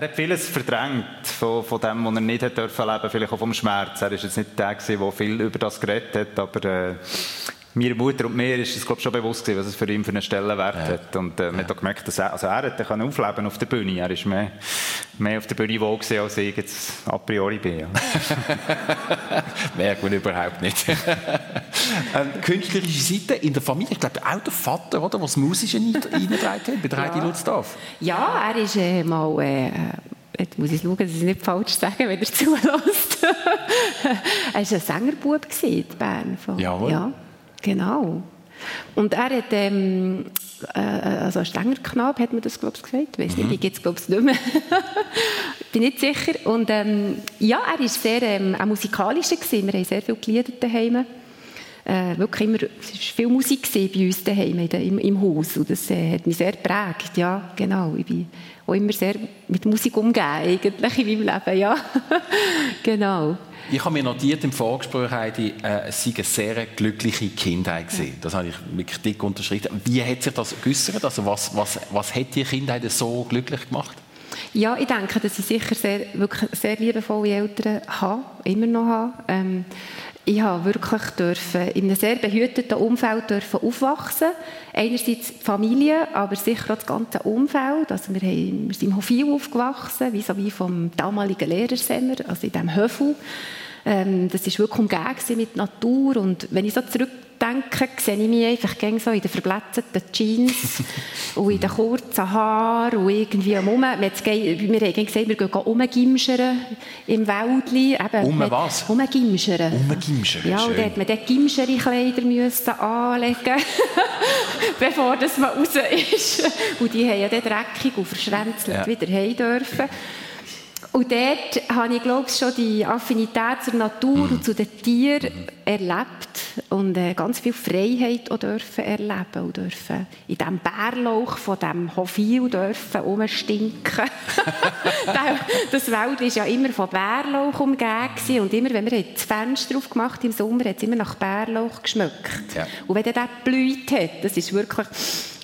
Er hat vieles verdrängt von, von dem, was er nicht hat dürfen leben, vielleicht auch vom Schmerz. Er war jetzt nicht der, der viel über das geredet hat, aber äh, mir Mutter und mir ist es glaube schon bewusst gewesen, was es für ihn für einen Stellenwert ja. hat. Und äh, man hat auch gemerkt, dass er, also er hat aufleben auf der Bühne. Er ist mehr, mehr auf der Bühne wohl gewesen, als ich jetzt a priori bin. Ja. Merkt man überhaupt nicht. ähm, künstlerische Seite in der Familie, ich glaube auch der Vater, oder, was Musische eingetragen hat, bei der Heidi Lutzdorf. Ja, er ist äh, mal... Äh, Jetzt muss ich schauen, dass ich es nicht falsch sage, wenn er zulässt. er war ein Sängerbub in Bern. Jawohl. Ja. Genau. Und er hat, ähm, äh, also ein strenger Knabe, hat man das, glaube ich, gesagt. Ich weiß nicht, mhm. die gibt es, glaube ich, nicht mehr. bin nicht sicher. Und ähm, ja, er war sehr ähm, auch musikalischer. Gewesen. Wir haben sehr viel Lieder daheim. Äh, wirklich immer, es war viel Musik bei uns daheim im, im Haus. Und das äh, hat mich sehr geprägt. Ja, genau. Ich bin auch immer sehr mit Musik umgehen, eigentlich in meinem Leben. Ja, genau. Ich habe mir notiert im Vorgespräch, Heidi, äh, es sei eine sehr glückliche Kindheit gewesen. Das habe ich wirklich dick unterschrieben. Wie hat sich das geäussert? Also was, was, was hat die Kindheit so glücklich gemacht? Ja, ich denke, dass ich sicher sehr, wirklich sehr liebevolle Eltern habe, immer noch habe. Ähm, ich habe wirklich dürfen in einem sehr behüteten Umfeld dürfen aufwachsen. Einerseits die Familie, aber sicher auch das ganze Umfeld. Also wir, haben, wir sind im Hofil aufgewachsen, wie so wie vom damaligen Lehrersemmer, also in diesem Höfel. Ähm, das war wirklich umgeben mit Natur und wenn ich so zurückdenke, sehe ich mich einfach so in den verblätzten Jeans und in den kurzen Haaren und irgendwie am Um. Wir haben gesagt, wir gehen umgimschern im Wäldli. Um was? Umgimschern. Umgimschern, Ja, und da musste man dann Gimscheri-Kleider anlegen, bevor das man raus ist. Und die haben ja dann dreckig und verschränzelt ja. wieder heim dürfen. Und dort habe ich, glaube ich, schon die Affinität zur Natur mhm. und zu den Tieren mhm. erlebt und äh, ganz viel Freiheit auch dürfen erleben und dürfen in diesem Bärlauch von diesem Hofil dürfen rumstinken. das Wald war ja immer von Bärlauch umgeben und immer, wenn wir das Fenster aufgemacht im Sommer, hat es immer nach Bärlauch geschmeckt. Ja. Und wenn der blüht hat, das ist wirklich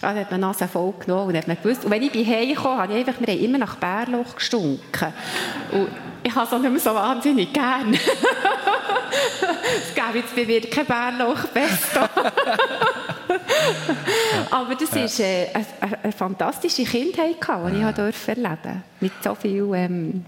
dann hat man Nase voll genommen und hat man gewusst. Und wenn ich bei Hause kam, habe ich einfach, wir haben immer nach Bärloch gestunken. Und ich habe es auch nicht mehr so wahnsinnig gern. es gäbe jetzt bei mir kein Bärlauch-Pesto. Aber das war äh, eine, eine, fantastische Kindheit, die ich erleben durfte. Mit so viel... Ähm,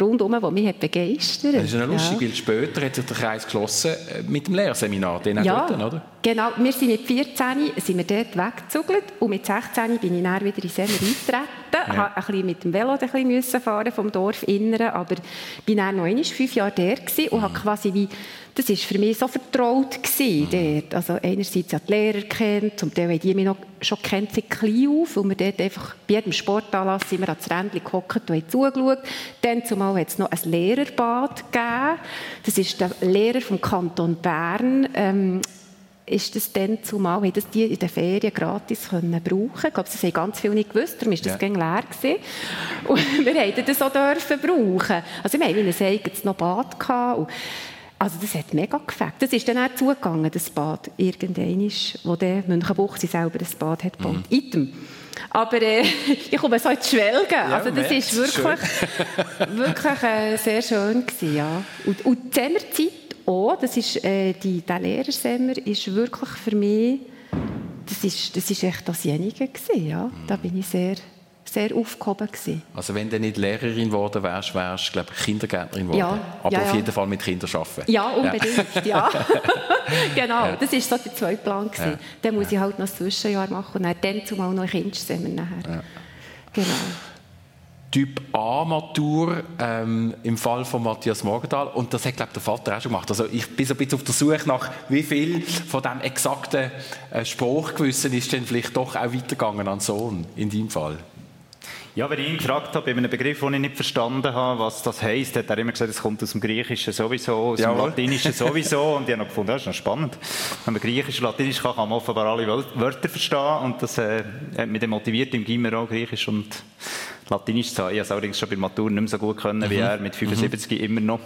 rundum, der mich begeistert hat. Das ist ja lustig, ja. weil später hat sich der Kreis geschlossen äh, mit dem Lehrseminar, den ja, dort, oder? Genau. Wir sind mit 14 sind wir dort weggezügelt und mit 16 bin ich dann wieder in Semmer eingetreten. Ja. Ich ein bisschen mit dem Velo ein bisschen fahren vom Dorf inneren, aber bin dann noch einmal fünf Jahre dort und mhm. habe quasi wie das war für mich so vertraut gewesen, mhm. dort. Also einerseits ja die Lehrer kennt, zum Teil haben die mich noch schon kennt sie klein auf, und wir dort einfach bei jedem Sportanlass sind wir ans Rändchen gehockt und haben zugeschaut. Dann zumal hat es noch ein Lehrerbad gegeben. Das ist der Lehrer vom Kanton Bern. Ähm, ist das dann zumal, haben das die in den Ferien gratis können brauchen Ich glaube, das haben ganz viele nicht gewusst, darum war das ja. leer. Gewesen. Und wir durften das auch dürfen brauchen. Also wir hatten ein eigenes noch Bad. Gehabt. Also das hat mega gefällt. Das ist dann auch zugegangen, das Bad, irgendwann, wo der Münchenbuchsee selber das Bad hat gebaut. Mhm. Item. Aber äh, ich komme so ins Schwelgen. Ja, also das ist wirklich, wirklich äh, sehr schön gewesen, ja. Und, und die Sommerzeit auch, das ist, äh, die, der Lehrersommer ist wirklich für mich, das ist, das ist echt dasjenige gewesen, ja. Da bin ich sehr sehr aufgehoben gewesen. Also wenn du nicht Lehrerin geworden wärst, wärst du glaube ich, Kindergärtnerin geworden. Ja, Aber ja, auf jeden Fall mit Kindern arbeiten. Ja, unbedingt, ja. genau, das war so der zweite Plan. Gewesen. Dann muss ich halt noch ein Zwischenjahr machen und dann, zumal noch ein Kinderzimmer nachher. Genau. Typ A-Matur ähm, im Fall von Matthias Morgenthal. Und das hat, glaube der Vater auch schon gemacht. Also ich bin so ein bisschen auf der Suche nach, wie viel von dem exakten äh, Spruchgewissen ist denn vielleicht doch auch weitergegangen an Sohn, in deinem Fall. Ja, wenn ich ihn gefragt habe, bei einem Begriff, den ich nicht verstanden habe, was das heisst, hat er immer gesagt, es kommt aus dem Griechischen sowieso, aus Jawohl. dem Latinischen sowieso. Und ich habe noch gefunden, das ist noch spannend. Wenn man Griechisch und Latinisch kann, kann man offenbar alle Wörter verstehen. Und das äh, hat mich dann motiviert, im Gimmer auch Griechisch und Latinisch zu haben. Ich habe es allerdings schon bei Matur nicht mehr so gut können, mhm. wie er mit 75 mhm. immer noch.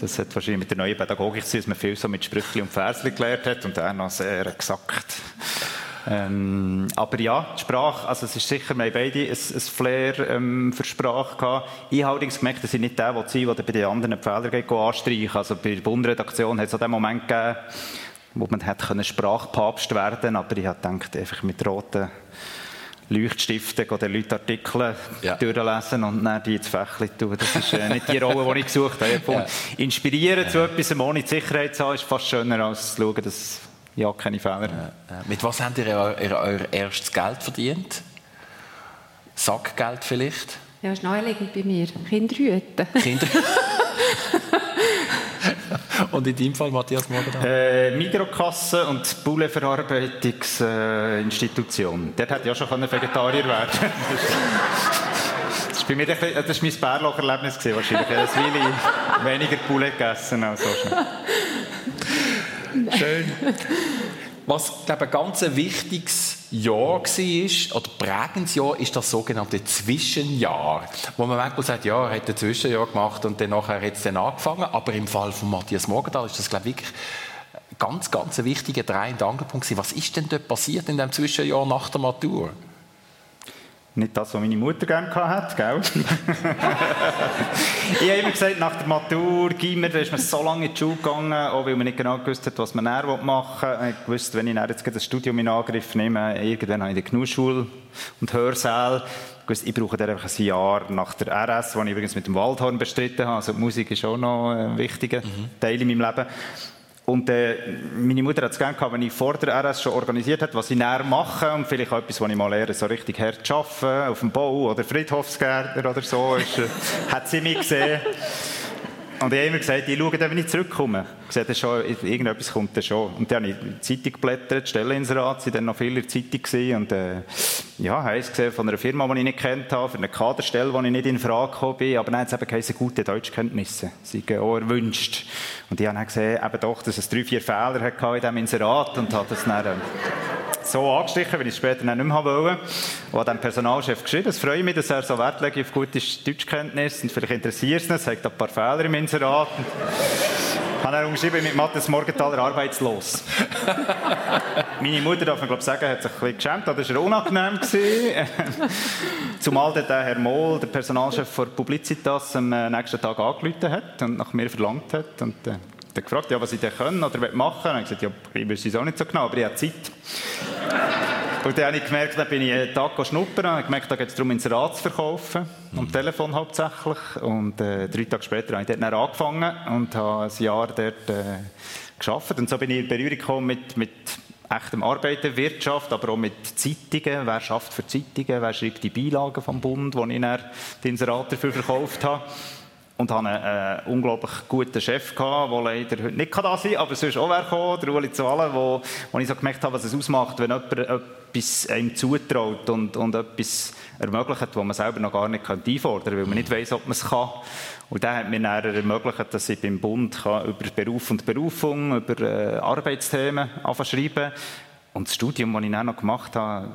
Das hat wahrscheinlich mit der neuen Pädagogik zu tun, dass man viel so mit Sprüchen und Versen gelernt hat und er noch sehr exakt. Ähm, aber ja, die Sprache, also es ist sicher, wir haben beide ein, ein Flair ähm, für Sprache gehabt. Ich habe allerdings gemerkt, dass ich nicht der sein der bei den anderen Fehler geht, anstreichen Also bei der Bundredaktion hat es auch den Moment gegeben, wo man hätte können Sprachpapst werden aber ich habe gedacht, einfach mit roten Leuchtstiften den Leuten Artikel ja. durchlesen und dann die ins Fächli tun. Das ist äh, nicht die Rolle, die ich gesucht habe. Ja. Inspirieren ja. zu etwas, ohne die Sicherheit zu haben, ist fast schöner, als zu schauen, dass ja, keine Fehler. Äh, mit was habt ihr euer, euer erstes Geld verdient? Sackgeld vielleicht? Ja, ist naheliegend bei mir. Kinderhüten. Kinder Und in deinem Fall, Matthias Morgenthau? Äh, Mikrokasse und Bouleverarbeitungsinstitution. Dort hätte ich auch schon Vegetarier werden Das war, bei mir ein das war mein Bärlocherlebnis wahrscheinlich. Ich habe weniger Poulet gegessen als so Schön. Was, glaube ein ganz wichtiges Jahr war, oder prägendes Jahr, ist das sogenannte Zwischenjahr. Wo man manchmal sagt, ja, er hat ein Zwischenjahr gemacht und dann nachher hat es dann angefangen. Aber im Fall von Matthias Morgenthal ist das, glaube ich, wirklich ganz, ganz ein wichtiger Dreh- und Angelpunkt. Was ist denn dort passiert in dem Zwischenjahr nach der Matur? Nicht das, was meine Mutter gerne hatte, gell? ich habe immer gesagt, nach der Matur, Gimmer, da ist man so lange in die Schule gegangen, auch weil man nicht genau gewusst hat, was man näher machen will. Ich wusste, wenn ich jetzt das Studium in Angriff nehme, irgendwann habe ich die Genussschule und Hörsaal. Ich brauche dann einfach ein Jahr nach der RS, die ich übrigens mit dem Waldhorn bestritten habe. Also die Musik ist auch noch ein wichtiger mhm. Teil in meinem Leben. Und äh, meine Mutter hat es gerne gehabt, wenn ich vor der RS schon organisiert habe, was ich näher mache und vielleicht auch etwas, was ich mal lehre, so richtig hart arbeiten, auf dem Bau oder Friedhofsgärtner oder so, ist, äh, hat sie mich gesehen. Und ich habe immer gesagt, ich schaue wenn ich zurückkomme. Ich sehe schon, irgendetwas kommt dann schon. Und dann habe ich die Zeitung geblättert, Stelleninsrat, sie dann noch viel in der Zeitung gesehen und äh, ja, habe es gesehen von einer Firma, die ich nicht kennt habe, für eine Kaderstelle, wo ich nicht in Frage gekommen bin, aber hat es eben geheißen, gute Deutschkenntnisse, sie auch erwünscht. Und ich habe dann gesehen, eben doch, dass es drei, vier Fehler hatte in diesem Inserat und habe das dann äh, so angestrichen, wie ich es später nicht mehr wollte. Und hat dem Personalchef geschrieben, es freut mich, dass er so Wert legt auf gute Deutschkenntnisse und vielleicht interessiert es ihn, es hat ein paar Fehler im Inserat. Ich habe er umgeschrieben mit Matthias Morgenthaler arbeitslos. Meine Mutter, darf man glaube sagen, hat sich ein bisschen geschämt, das war unangenehm. Zumal der Herr Mohl, der Personalchef von Publicitas, am äh, nächsten Tag angerufen hat und nach mir verlangt hat. Und, äh, hat gefragt, ja, was ich denn können oder machen will. Und ich gesagt, ja, ich weiß es auch nicht so genau, aber ich habe Zeit. Und dann habe ich gemerkt, dann bin ich einen Tag schnuppern, habe gemerkt, da geht es darum, ins Rad zu verkaufen, mhm. am Telefon hauptsächlich. Und äh, drei Tage später habe ich dort angefangen und habe ein Jahr dort äh, gearbeitet. Und so bin ich in Berührung gekommen mit, mit echtem Arbeiten, Wirtschaft, aber auch mit Zeitungen. Wer schafft für Zeitungen? Wer schreibt die Beilagen vom Bund, wo ich dann den Inserat dafür verkauft habe? Und hatte einen äh, unglaublich guten Chef gehabt, der leider heute nicht da sein kann, aber sonst auch wäre gekommen, der Uli Zahlen, wo, wo ich so gemerkt habe, was es ausmacht, wenn jemand etwas einem zutraut und, und etwas ermöglicht, was man selber noch gar nicht einfordern könnte, weil man nicht weiß, ob man es kann. Und der hat mir dann ermöglicht, dass ich beim Bund kann über Beruf und Berufung, über äh, Arbeitsthemen schreiben kann. Und das Studium, das ich dann noch gemacht habe,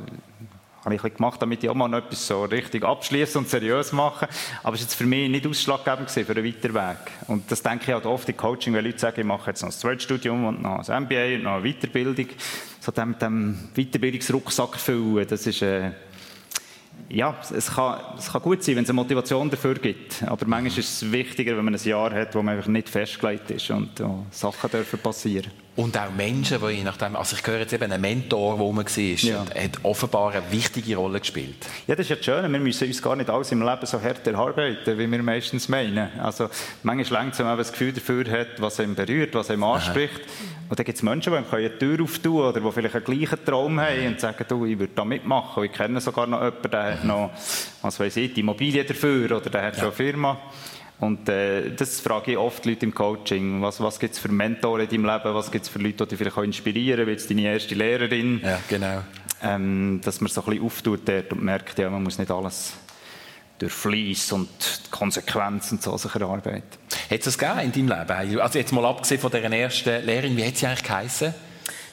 habe ich gemacht, damit ich auch mal noch etwas so richtig abschließen und seriös machen. Aber es war jetzt für mich nicht ausschlaggebend für einen weiteren Weg. Und das denke ich halt oft im Coaching, wenn Leute sagen, ich mache jetzt noch ein Zweitstudium und noch ein MBA und noch eine Weiterbildung. So dem, dem Weiterbildungsrucksack füllen, das ist, äh, ja, es kann, es kann gut sein, wenn es eine Motivation dafür gibt. Aber manchmal ist es wichtiger, wenn man ein Jahr hat, wo man einfach nicht festgelegt ist und oh, Sachen dürfen passieren. Und auch Menschen, die je nachdem, also ich höre jetzt eben einen Mentor, der rum war, ja. hat offenbar eine wichtige Rolle gespielt. Ja, das ist ja schön. Wir müssen uns gar nicht alles im Leben so hart erarbeiten, wie wir meistens meinen. Also manchmal längt es, wenn man das Gefühl dafür hat, was einem berührt, was einem anspricht. Aha. Und dann gibt es Menschen, die eine Tür auftun oder die vielleicht einen gleichen Traum haben und sagen, du, ich würde da mitmachen. Ich kenne sogar noch jemanden, der hat noch, was weiß ich, die Immobilie dafür oder der hat ja. schon eine Firma. Und äh, das frage ich oft Leute im Coaching. Was, was gibt es für Mentoren in deinem Leben? Was gibt es für Leute, die dich vielleicht auch inspirieren? Wie jetzt deine erste Lehrerin? Ja, genau. Ähm, dass man so ein bisschen auftut dort und merkt, ja, man muss nicht alles durch Fleiss und Konsequenzen und so sich erarbeiten. Hat es das gegeben in deinem Leben? Also jetzt mal abgesehen von dieser ersten Lehrerin, wie hat sie eigentlich geheißen?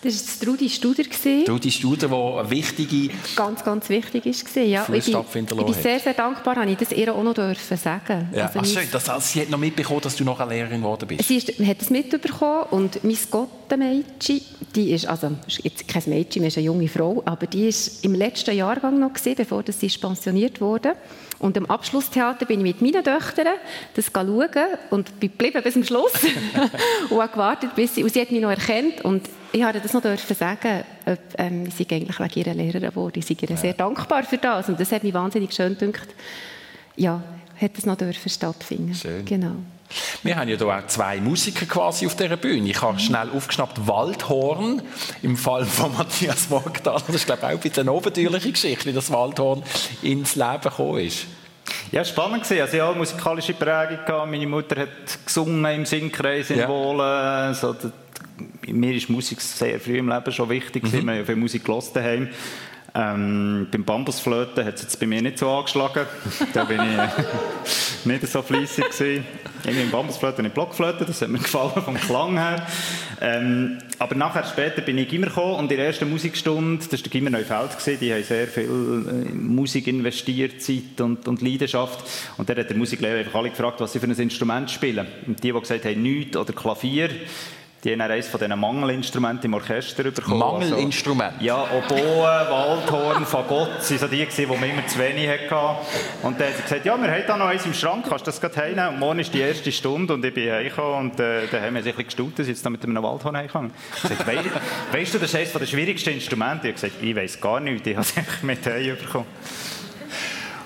Das war Trudi Studer. Trudi Studer, die eine wichtige... Ganz, ganz wichtig war. Ja. Ich bin, ich bin sehr, sehr dankbar, dass ich das ihr auch noch dürfen sagen ja. also Ach schön, das, also, sie hat noch mitbekommen, dass du noch eine Lehrerin geworden bist. Sie ist, hat es mitbekommen und mein Gottenmädchen, die ist, also jetzt kein Mädchen, mehr ist eine junge Frau, aber die ist im letzten Jahrgang noch gewesen, bevor sie pensioniert wurde. Und im Abschlusstheater bin ich mit meinen Töchtern das schauen und bin geblieben bis zum Schluss und habe gewartet, bis sie, und sie hat mich noch erkannt und ich durfte das noch dürfen sagen, ob, ähm, sie eigentlich wegen ihrer Lehrerin geworden. Ich bin ihr sehr dankbar für das und das hat mich wahnsinnig schön gedacht. Ja, hat das noch dürfen stattfinden. Schön. Genau. Wir haben ja hier auch zwei Musiker quasi auf dieser Bühne. Ich habe schnell aufgeschnappt Waldhorn im Fall von Matthias Morgdahl. Das ist, glaube ich, auch ein bisschen eine abenteuerliche Geschichte, wie das Waldhorn ins Leben gekommen ist. Ja, spannend war. Also ja, musikalische Prägung. Gehabt. Meine Mutter hat gesungen im Singkreis in ja. Wohlen. So, mir ist Musik sehr früh im Leben schon wichtig. Mhm. Wir haben ja viel Musik gehört daheim. Ähm, beim Bambusflöten hat es jetzt bei mir nicht so angeschlagen. da bin ich nicht so fleissig gewesen. Irgendwie im Bambusflöten und Blockflöten, das hat mir gefallen vom Klang her. Ähm, aber nachher später bin ich Gimmer gekommen und in der ersten Musikstunde, das war der Gimmer Neufeld, gewesen, die haben sehr viel äh, Musik investiert, Zeit und, und Leidenschaft. Und dann hat der Musiklehrer einfach alle gefragt, was sie für ein Instrument spielen. Und die, die gesagt haben, nichts oder Klavier, die haben eines von diesen Mangelinstrumenten im Orchester bekommen. Mangelinstrument? Also, ja, Oboe, Waldhorn, Fagott, waren so die, die man immer zu wenig hatte. Und dann hat sie gesagt, ja, wir haben da noch eins im Schrank, kannst du das gerade heimnehmen? Und morgen ist die erste Stunde und ich bin heimgekommen und äh, dann haben wir sich ein bisschen gestaunt, dass ich jetzt da mit einem Waldhorn heimgekommen Ich gesagt, weißt du, das ist eines der schwierigsten Instrumente? Ich habe gesagt, ich weiß gar nichts, ich habe es einfach mit heimbekommen.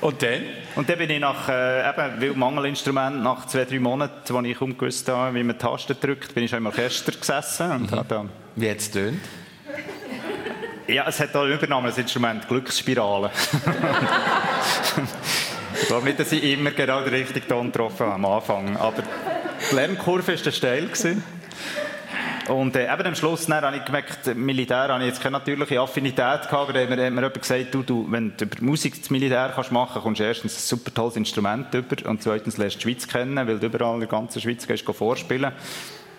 Und dann? Und dann bin ich nach, äh, eben, weil Mangelinstrument, nach zwei, drei Monaten, als ich umgewusst habe, wie man Tasten drückt, bin ich schon im Orchester gesessen. Und mhm. dann, wie hat es tönt? Ja, es hat auch übernommen, das Instrument, Glücksspirale. ich glaube nicht, dass ich immer genau den richtigen Ton getroffen habe am Anfang, aber die Lernkurve war steil. Gewesen. Und äh, eben am Schluss dann, habe ich gemerkt, Militär habe ich jetzt keine natürliche Affinität gehabt, aber da hat mir, jemand gesagt, du, du, wenn du über Musik das Militär kannst machen, kommst du erstens ein super tolles Instrument über und zweitens lernst du die Schweiz kennen, weil du überall in der ganzen Schweiz gehst, vorspielen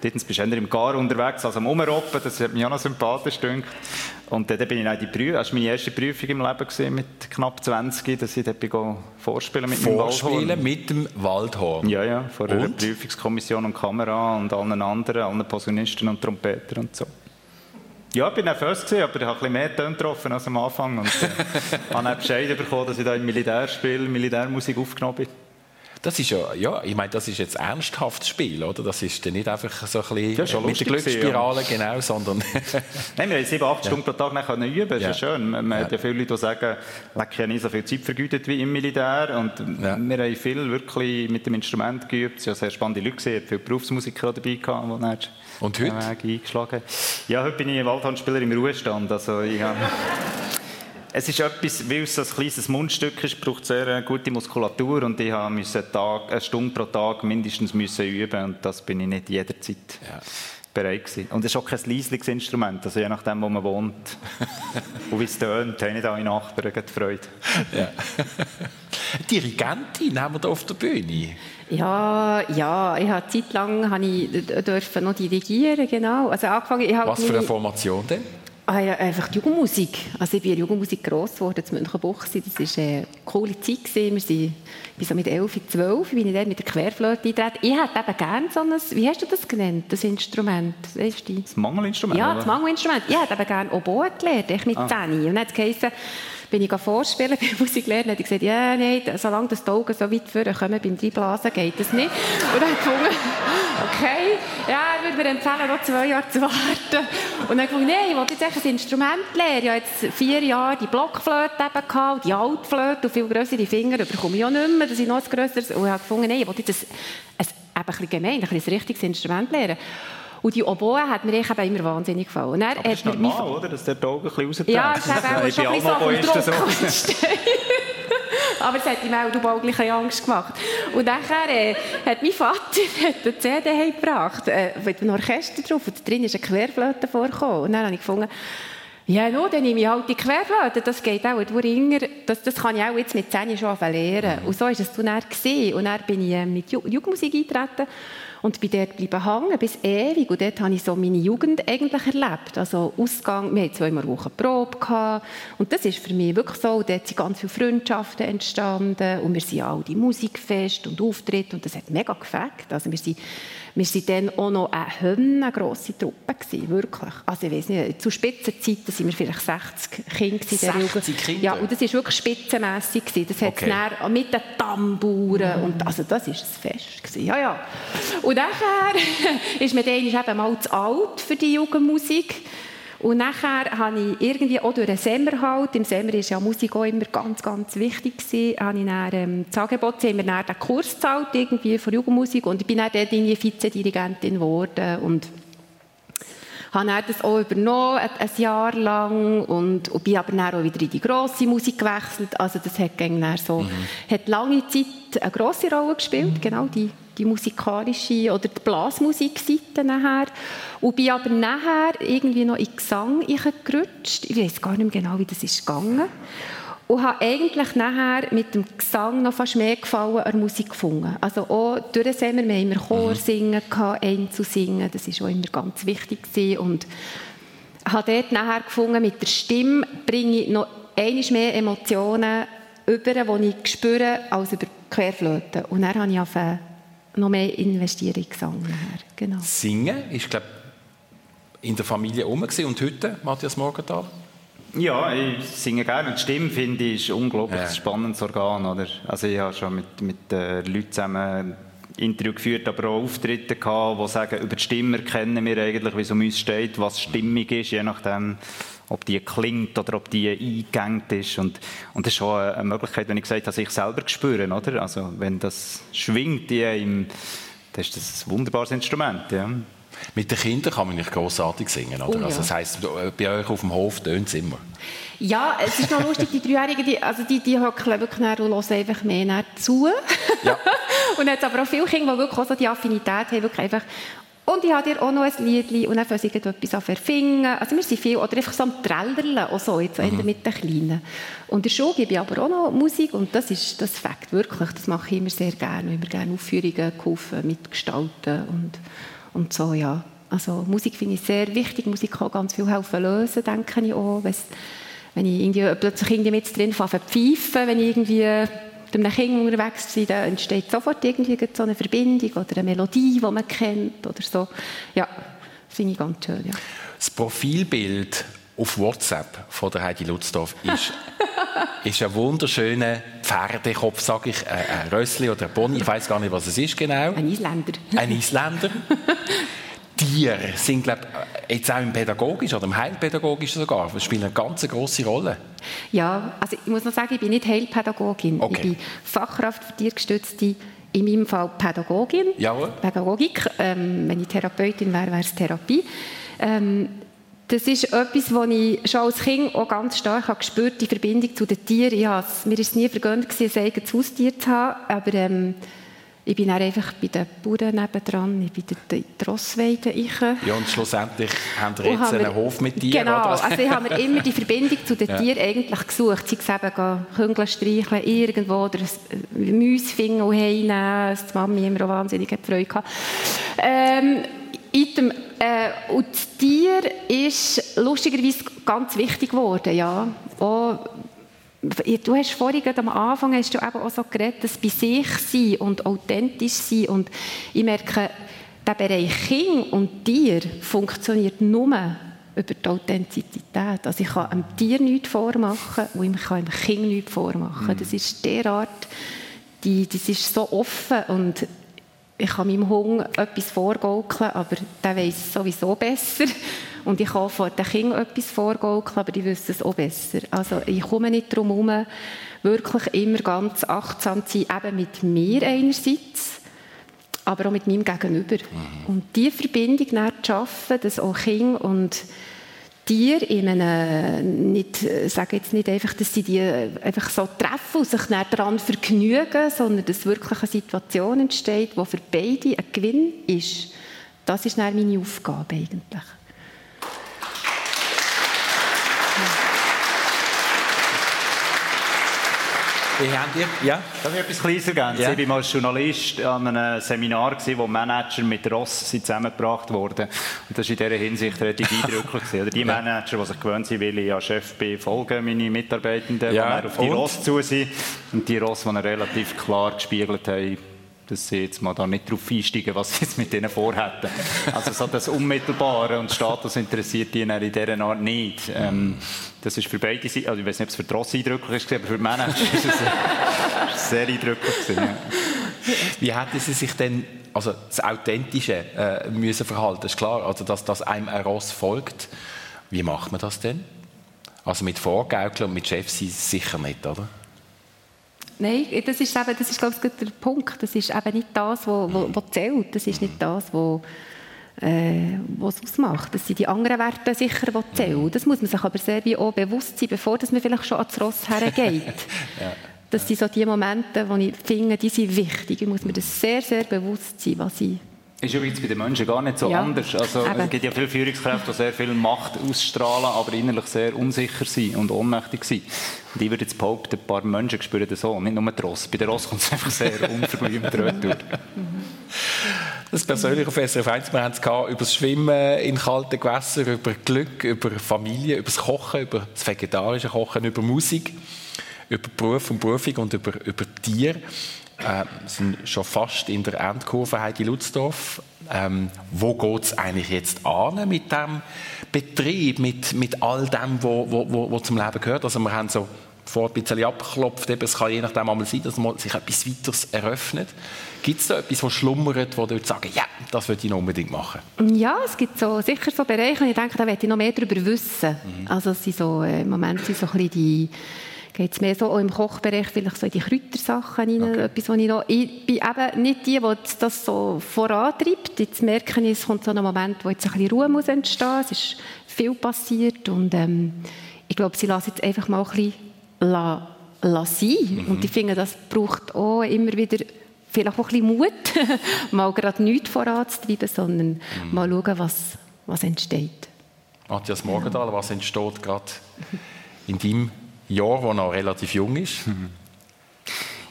Drittens bist du eher im Gar unterwegs, also am Umroppen, das hat mich auch noch sympathisch gedacht. Und dann bin ich die Prüfung, das war meine erste Prüfung im Leben gewesen, mit knapp 20, dass ich dort vorspielen mit dem Waldhorn. mit dem Waldhorn? Ja, ja, vor einer Prüfungskommission und Kamera und allen anderen, allen Posaunisten und Trompeter und so. Ja, ich war nervös, gewesen, aber ich habe ein bisschen mehr Töne getroffen als am Anfang und äh, habe Bescheid bekommen, dass ich da im Militärspiel Militärmusik aufgenommen bin. Das ist ja, ja, ich meine, das ist jetzt ernsthaftes Spiel, oder? Das ist dann nicht einfach so ein bisschen ja, mit der Glücksspirale, ja. genau, sondern... Nein, wir haben sieben, acht ja. Stunden pro Tag nicht können üben, das ist ja schön. Man, hat ja viele Leute, die sagen, ich habe nie so viel Zeit vergütet wie im Militär und wir haben viel wirklich mit dem Instrument geübt. Es waren sehr spannende Leute, gesehen, viele Berufsmusiker dabei gehabt, die dann und heute? Weg eingeschlagen Ja, heute bin ich Waldhandspieler im Ruhestand, also ich habe... Es ist etwas, weil es so ein kleines Mundstück ist, braucht sehr eine gute Muskulatur und ich musste Tag, eine Stunde pro Tag mindestens müssen üben und das bin ich nicht jederzeit ja. bereit gewesen. Und es ist auch kein Leisungsinstrument, also je nachdem, wo man wohnt und wie es tönt, haben nicht alle Nachbarn Freude. Ja. Dirigentin haben wir da auf der Bühne. Ja, ja, ich habe zeitlang habe ich dürfen noch dirigieren, genau. Also angefangen, ich Was für eine Formation denn? Ah, ja, einfach die Jugendmusik. Also ich bin in Jugendmusik gross geworden, in Münchenbuchsee. Das war eine coole Zeit. Gewesen. Wir sind, ich so mit 11, 12 bin ich dann mit der Querflöte eingetreten. Ich hätte eben gerne so ein, wie hast du das genannt, das Instrument? Weißt du? Das Mangelinstrument? Ja, das Mangelinstrument. Ich hätte eben gerne Oboe gelernt, ich mit ah. 10. Und dann hat es geheißen, bin ich vorspielen bei Musiklehrer, hat ich gesagt, ja, nein, solange das die Augen so weit vorne kommen beim Dreiblasen, geht das nicht. Und dann gefunden, okay, ja, ich würde mir empfehlen, noch zwei Jahre zu warten. Und dann gefunden, nein, ich wollte jetzt ein Instrument lernen. Ich habe jetzt vier Jahre die Blockflöte eben gehabt, die Altflöte und viel größere Finger, bekomme ich auch nicht mehr, dass ich noch ein grösseres, und ich habe gefunden, nein, ich wollte jetzt ein, ein, ein, ein ein richtiges Instrument lernen. Und die Oboe hat mir eben immer wahnsinnig gefallen. Aber das ist normal, oder? Dass der Augen ein bisschen Ja, es hat auch schon ein bisschen so Druck Aber es hat ihm auch unglaublich Angst gemacht. Und nachher äh, hat mein Vater hat eine CD gebracht, äh, mit einem Orchester drauf, und drin ist eine Querflöte vorgekommen. Und dann habe ich gefunden, ja, no, dann nehme ich halt die Querflöte, das geht auch. Du Ringer, das, das kann ich auch jetzt mit 10 schon lernen. Und so war es dann gesehen. Und dann bin ich äh, mit Jugendmusik eingetreten und bin dort bleiben hängen, bis ewig. Und dort habe ich so meine Jugend eigentlich erlebt. Also Ausgang, wir hatten zweimal Woche Probe gehabt. Und das ist für mich wirklich so. Dort sind ganz viele Freundschaften entstanden. Und wir sind all die Musikfest und Auftritte. Und das hat mega gefällt. Also wir sind wir waren dann auch noch eine grosse Truppe, gewesen, wirklich. Also ich weiß nicht, zu Spitzenzeiten waren wir vielleicht 60 Kinder. 60 Kinder? Ja, und das war wirklich spitzenmässig. Das hat okay. dann mit den Tamburen und also das war ein Fest. Gewesen. Ja, ja. Und nachher ist mir dann eben mal zu alt für die Jugendmusik. Und nachher habe ich irgendwie auch durch den Semmer halt, im Semmer ist ja Musik auch immer ganz, ganz wichtig gewesen, habe ich dann, ähm, das Angebot, haben dann den Kurs gezahlt, irgendwie für Jugendmusik und ich bin dann dort irgendwie Vizedirigentin geworden und habe dann das auch übernommen, ein, ein Jahr lang, und, und bin aber dann auch wieder in die grosse Musik gewechselt. Also das hat, dann so, mhm. hat lange Zeit eine grosse Rolle gespielt, mhm. genau die, die musikalische oder die Blasmusikseite nachher. Und bin aber nachher irgendwie noch in Gesang gerutscht. Ich weiß gar nicht mehr genau, wie das ist gegangen. Und habe eigentlich nachher mit dem Gesang noch fast mehr Gefallen an Musik gefunden. Also auch durch den Sommer, wir haben immer Chor mhm. singen, Einzusingen, das war auch immer ganz wichtig. Gewesen. Und habe dort nachher gefunden, mit der Stimme bringe ich noch einmal mehr Emotionen über, die ich spüre, als über Querflöte. Und dann habe ich angefangen, noch mehr investieren in Gesang. Genau. Singen ist, glaube in der Familie herum und heute, Matthias Morgenthal? Ja, ich singe gerne. Und die Stimme, finde ich, ist ein unglaublich ja. spannendes Organ. Oder? Also ich habe schon mit, mit äh, Leuten zusammen Interview geführt, aber auch Auftritte gehabt, die sagen, über die Stimme erkennen wir eigentlich, wie es um uns steht, was stimmig ist, je nachdem, ob die klingt oder ob die eingegangen ist. Und, und das ist schon eine Möglichkeit, wenn ich gesagt habe, sich selber spüren, oder? Also wenn das schwingt in einem, dann ist das ein wunderbares Instrument, ja. Mit den Kindern kann man nicht grossartig singen, oder? Oh, ja. Also das heisst, bei euch auf dem Hof tönt es immer. Ja, es ist noch lustig, die Dreijährigen, die, also die, die hocken wirklich und hören einfach mehr zu. Ja. und jetzt aber auch viele Kinder, die wirklich auch so die Affinität haben, wirklich einfach und ich habe dir auch noch ein Lied und dann fangen sie etwas an verfingen. Also wir sind viel, oder einfach so am Trällerlen, auch so, jetzt mhm. mit den Kleinen. Und in der Schule gebe ich aber auch noch Musik und das ist das Fakt, wirklich, das mache ich immer sehr gerne. Immer gerne Aufführungen geholfen, mitgestalten und und so, ja. Also Musik finde ich sehr wichtig. Musik kann ganz viel helfen lösen, denke ich auch. Wenn ich irgendwie, plötzlich irgendwie mit drin fange pfeifen, wenn ich irgendwie mit einem Kind unterwegs bin, dann entsteht sofort irgendwie so eine Verbindung oder eine Melodie, die man kennt oder so. Ja, finde ich ganz schön, ja. Das Profilbild auf WhatsApp von der Heidi Lutzdorf ist, ist ein wunderschöner Pferdekopf, sage ich, ein Rössli oder ein Pony, ich weiß gar nicht, was es ist genau. Ein Isländer. Ein Isländer. Tiere sind, glaube ich, jetzt auch im Pädagogischen oder im Heilpädagogischen sogar, das spielen eine ganz große Rolle. Ja, also ich muss noch sagen, ich bin nicht Heilpädagogin. Okay. Ich bin Fachkraft für tiergestützte in meinem Fall Pädagogin, Jawohl. Pädagogik. Ähm, wenn ich Therapeutin wäre, wäre es Therapie. Ähm, das ist etwas, was ich schon als Kind auch ganz stark habe gespürt die Verbindung zu den Tieren. Ich mir war es nie vergönnt, ein eigenes Haustier zu haben, aber ähm, ich bin einfach bei den Bauern nebendran, ich bin in der Rossweide. Ja, und schlussendlich haben wir jetzt einen Hof mit Tieren, Genau, oder? also ich habe mir immer die Verbindung zu den ja. Tieren eigentlich gesucht. Sie eben Küngel streicheln irgendwo oder ein und heimnehmen. Das Mami immer auch wahnsinnig Freude gehabt. Ähm, Item, äh, und das Tier ist lustigerweise ganz wichtig geworden, ja. Auch, du hast vorhin am Anfang hast du eben auch so geredet, dass bei sich sein und authentisch sein und ich merke, der Bereich Kind und Tier funktioniert nur über die Authentizität. Also ich kann einem Tier nichts vormachen und ich kann einem Kind nichts vormachen. Mhm. Das ist derart, die, das ist so offen und ich kann meinem Hund etwas vorgaukeln, aber der weiß es sowieso besser. Und ich kann vor den Kindern etwas vorgaukeln, aber die wissen es auch besser. Also ich komme nicht darum herum, wirklich immer ganz achtsam zu sein, eben mit mir einerseits, aber auch mit meinem Gegenüber. Mhm. Und diese Verbindung zu schaffen, dass auch Kinder und Tiere in einem, nicht, sage jetzt nicht einfach, dass sie die einfach so treffen und sich daran vergnügen, sondern dass wirklich eine Situation entsteht, die für beide ein Gewinn ist. Das ist dann meine Aufgabe eigentlich. Wie habt ihr? Ja? Darf ich etwas Kleines ergänzen? Ja. Ich war mal als Journalist an einem Seminar, wo Manager mit Ross zusammengebracht wurden. Und das war in dieser Hinsicht relativ eindrücklich. Oder die Manager, die sich gewöhnt sind, will ich ja Chef befolgen, meine Mitarbeitenden, ja. die auf die Ross zu sind. Und die Ross, die relativ klar gespiegelt haben, dass sie jetzt mal da nicht darauf einsteigen, was sie jetzt mit denen vorhätten. Also so das Unmittelbare und Status interessiert die in dieser Art nicht. Ähm, das ist für beide Seiten, also ich weiß nicht, ob es für die Ross eindrücklich ist, aber für Manager ist es sehr eindrücklich ja. Wie hätten Sie sich denn, also das Authentische äh, müssen verhalten, ist klar, also dass, dass einem ein Ross folgt. Wie macht man das denn? Also mit Vorgaukeln und mit Chefs sicher nicht, oder? Nein, das ist, eben, das ist glaube ich, der Punkt. Das ist eben nicht das, was, zählt. Das ist nicht das, was äh, was es ausmacht. Das sind die anderen Werte sicher, die zählen. Das muss man sich aber sehr auch bewusst sein, bevor man vielleicht schon ans Ross hergeht. ja. Das sind so die Momente, wo ich finde, die sind wichtig. Ich muss mir das sehr, sehr bewusst sein, was ich ist übrigens bei den Menschen gar nicht so ja. anders. Also, es gibt ja viele Führungskräfte, die sehr viel Macht ausstrahlen, aber innerlich sehr unsicher sind und ohnmächtig sind. Und ich würde jetzt behaupten, ein paar Menschen spüren das so, nicht nur die Ross. Bei den Ross kommt es einfach sehr unverblümt retour. Das persönlich auf SRF 1, wir haben es über das Schwimmen in kalten Gewässern, über Glück, über Familie, über das Kochen, über das vegetarische Kochen, über Musik, über Beruf und Berufung und über, über Tier äh, sind schon fast in der Endkurve Heidi Lutzdorf. Ähm, wo geht es eigentlich jetzt an mit dem Betrieb, mit, mit all dem, was wo, wo, wo zum Leben gehört? Also wir haben so vor ein bisschen abgeklopft, eben, es kann je nachdem einmal sein, dass man sich etwas weiteres eröffnet. Gibt es da etwas, das schlummert, wo du sagen ja, das würde ich noch unbedingt machen? Ja, es gibt so, sicher so Bereiche, ich denke, da möchte ich noch mehr darüber wissen. Mhm. Also es sind so, äh, im Moment sind so ein bisschen die geht es mehr so auch im Kochbereich vielleicht so in die Kräutersachen rein, okay. etwas, wo ich noch, ich bin eben nicht die, die das so vorantreibt. Jetzt merke ich, es kommt so ein Moment, wo jetzt ein bisschen Ruhe muss entstehen, es ist viel passiert und ähm, ich glaube, sie lassen jetzt einfach mal ein bisschen la, la sein. Mhm. Und ich finde, das braucht auch immer wieder vielleicht auch ein bisschen Mut, mal gerade nichts voranzutreiben, sondern mhm. mal schauen, was, was entsteht. Matthias Morgenthal, was entsteht gerade in deinem Jahr, das noch relativ jung ist.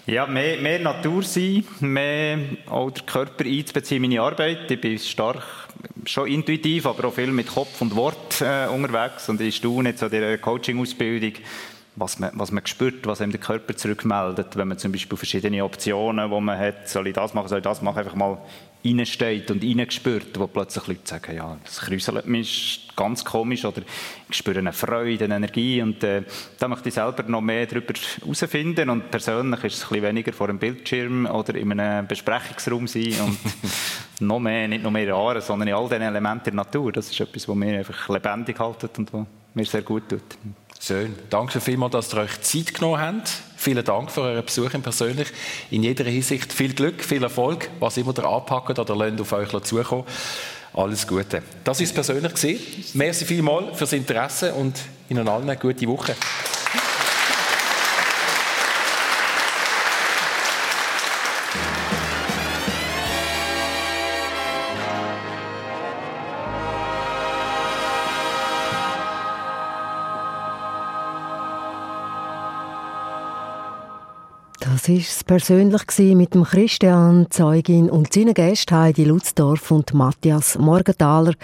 Ja, mehr, mehr Natur sein, mehr auch den Körper einzubeziehen in meine Arbeit. Ich bin stark, schon intuitiv, aber auch viel mit Kopf und Wort äh, unterwegs. Und ich staune jetzt an dieser Coaching-Ausbildung, was man, was man spürt, was einem der Körper zurückmeldet, wenn man zum Beispiel verschiedene Optionen, die man hat, soll ich das machen, soll ich das machen, einfach mal reinsteht und reingespürt, wo plötzlich Leute sagen, ja, das kräuselt mich ganz komisch oder ich spüre eine Freude, eine Energie und äh, da möchte ich selber noch mehr darüber herausfinden und persönlich ist es ein bisschen weniger vor einem Bildschirm oder in einem Besprechungsraum sein und noch mehr, nicht nur mehr in Aaren, sondern in all den Elementen der Natur. Das ist etwas, was mir einfach lebendig hält und was mir sehr gut tut. Schön. Danke vielmals, dass ihr euch Zeit genommen habt. Vielen Dank für euren Besuch persönlich. In jeder Hinsicht viel Glück, viel Erfolg, was immer ihr anpackt oder lernt auf euch zukommen. Alles Gute. Das war es persönlich. Merci vielmals fürs Interesse und Ihnen allen eine gute Woche. Das war es persönlich mit dem Christian Zeugin und seinen Gästen Heidi Lutzdorf und Matthias Morgenthaler.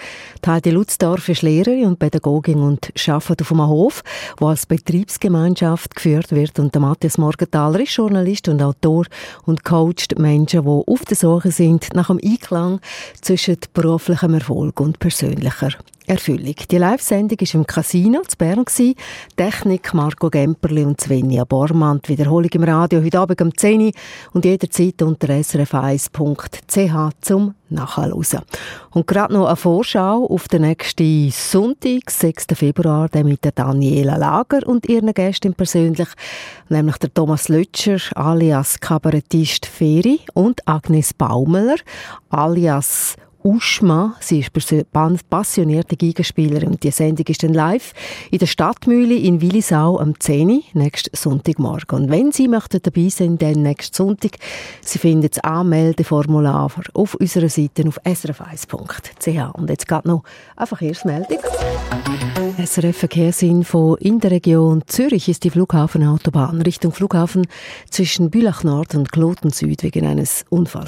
Heidi Lutzdorf ist Lehrerin und Pädagogin und arbeitet auf einem Hof, wo als Betriebsgemeinschaft geführt wird. Und der Matthias Morgenthaler ist Journalist und Autor und coacht Menschen, die auf der Suche sind nach dem Einklang zwischen beruflichem Erfolg und persönlicher Erfüllung. Die Live-Sendung war im Casino zu Bern. Technik Marco Gemperli und Svenja Bormann. Die Wiederholung im Radio heute Abend um 10 Uhr und jederzeit unter srf1.ch zum Nachhören. Und gerade noch eine Vorschau auf den nächsten Sonntag, 6. Februar, mit der Daniela Lager und ihren Gästen persönlich, nämlich der Thomas Lötscher alias Kabarettist Feri und Agnes Baumeler alias Uschma. Sie ist passionierte Gigaspielerin und die Sendung ist dann live in der Stadtmühle in Willisau am 10. Uhr, nächsten Sonntagmorgen. Und wenn Sie möchten dabei sind, dann nächsten Sonntag, Sie finden das Anmeldeformular auf unserer Seite auf srf1.ch. Und jetzt geht noch einfach erst Meldung. SRF Verkehrsinfo in der Region Zürich ist die Flughafenautobahn Richtung Flughafen zwischen Bülach Nord und Kloten Süd wegen eines Unfalls.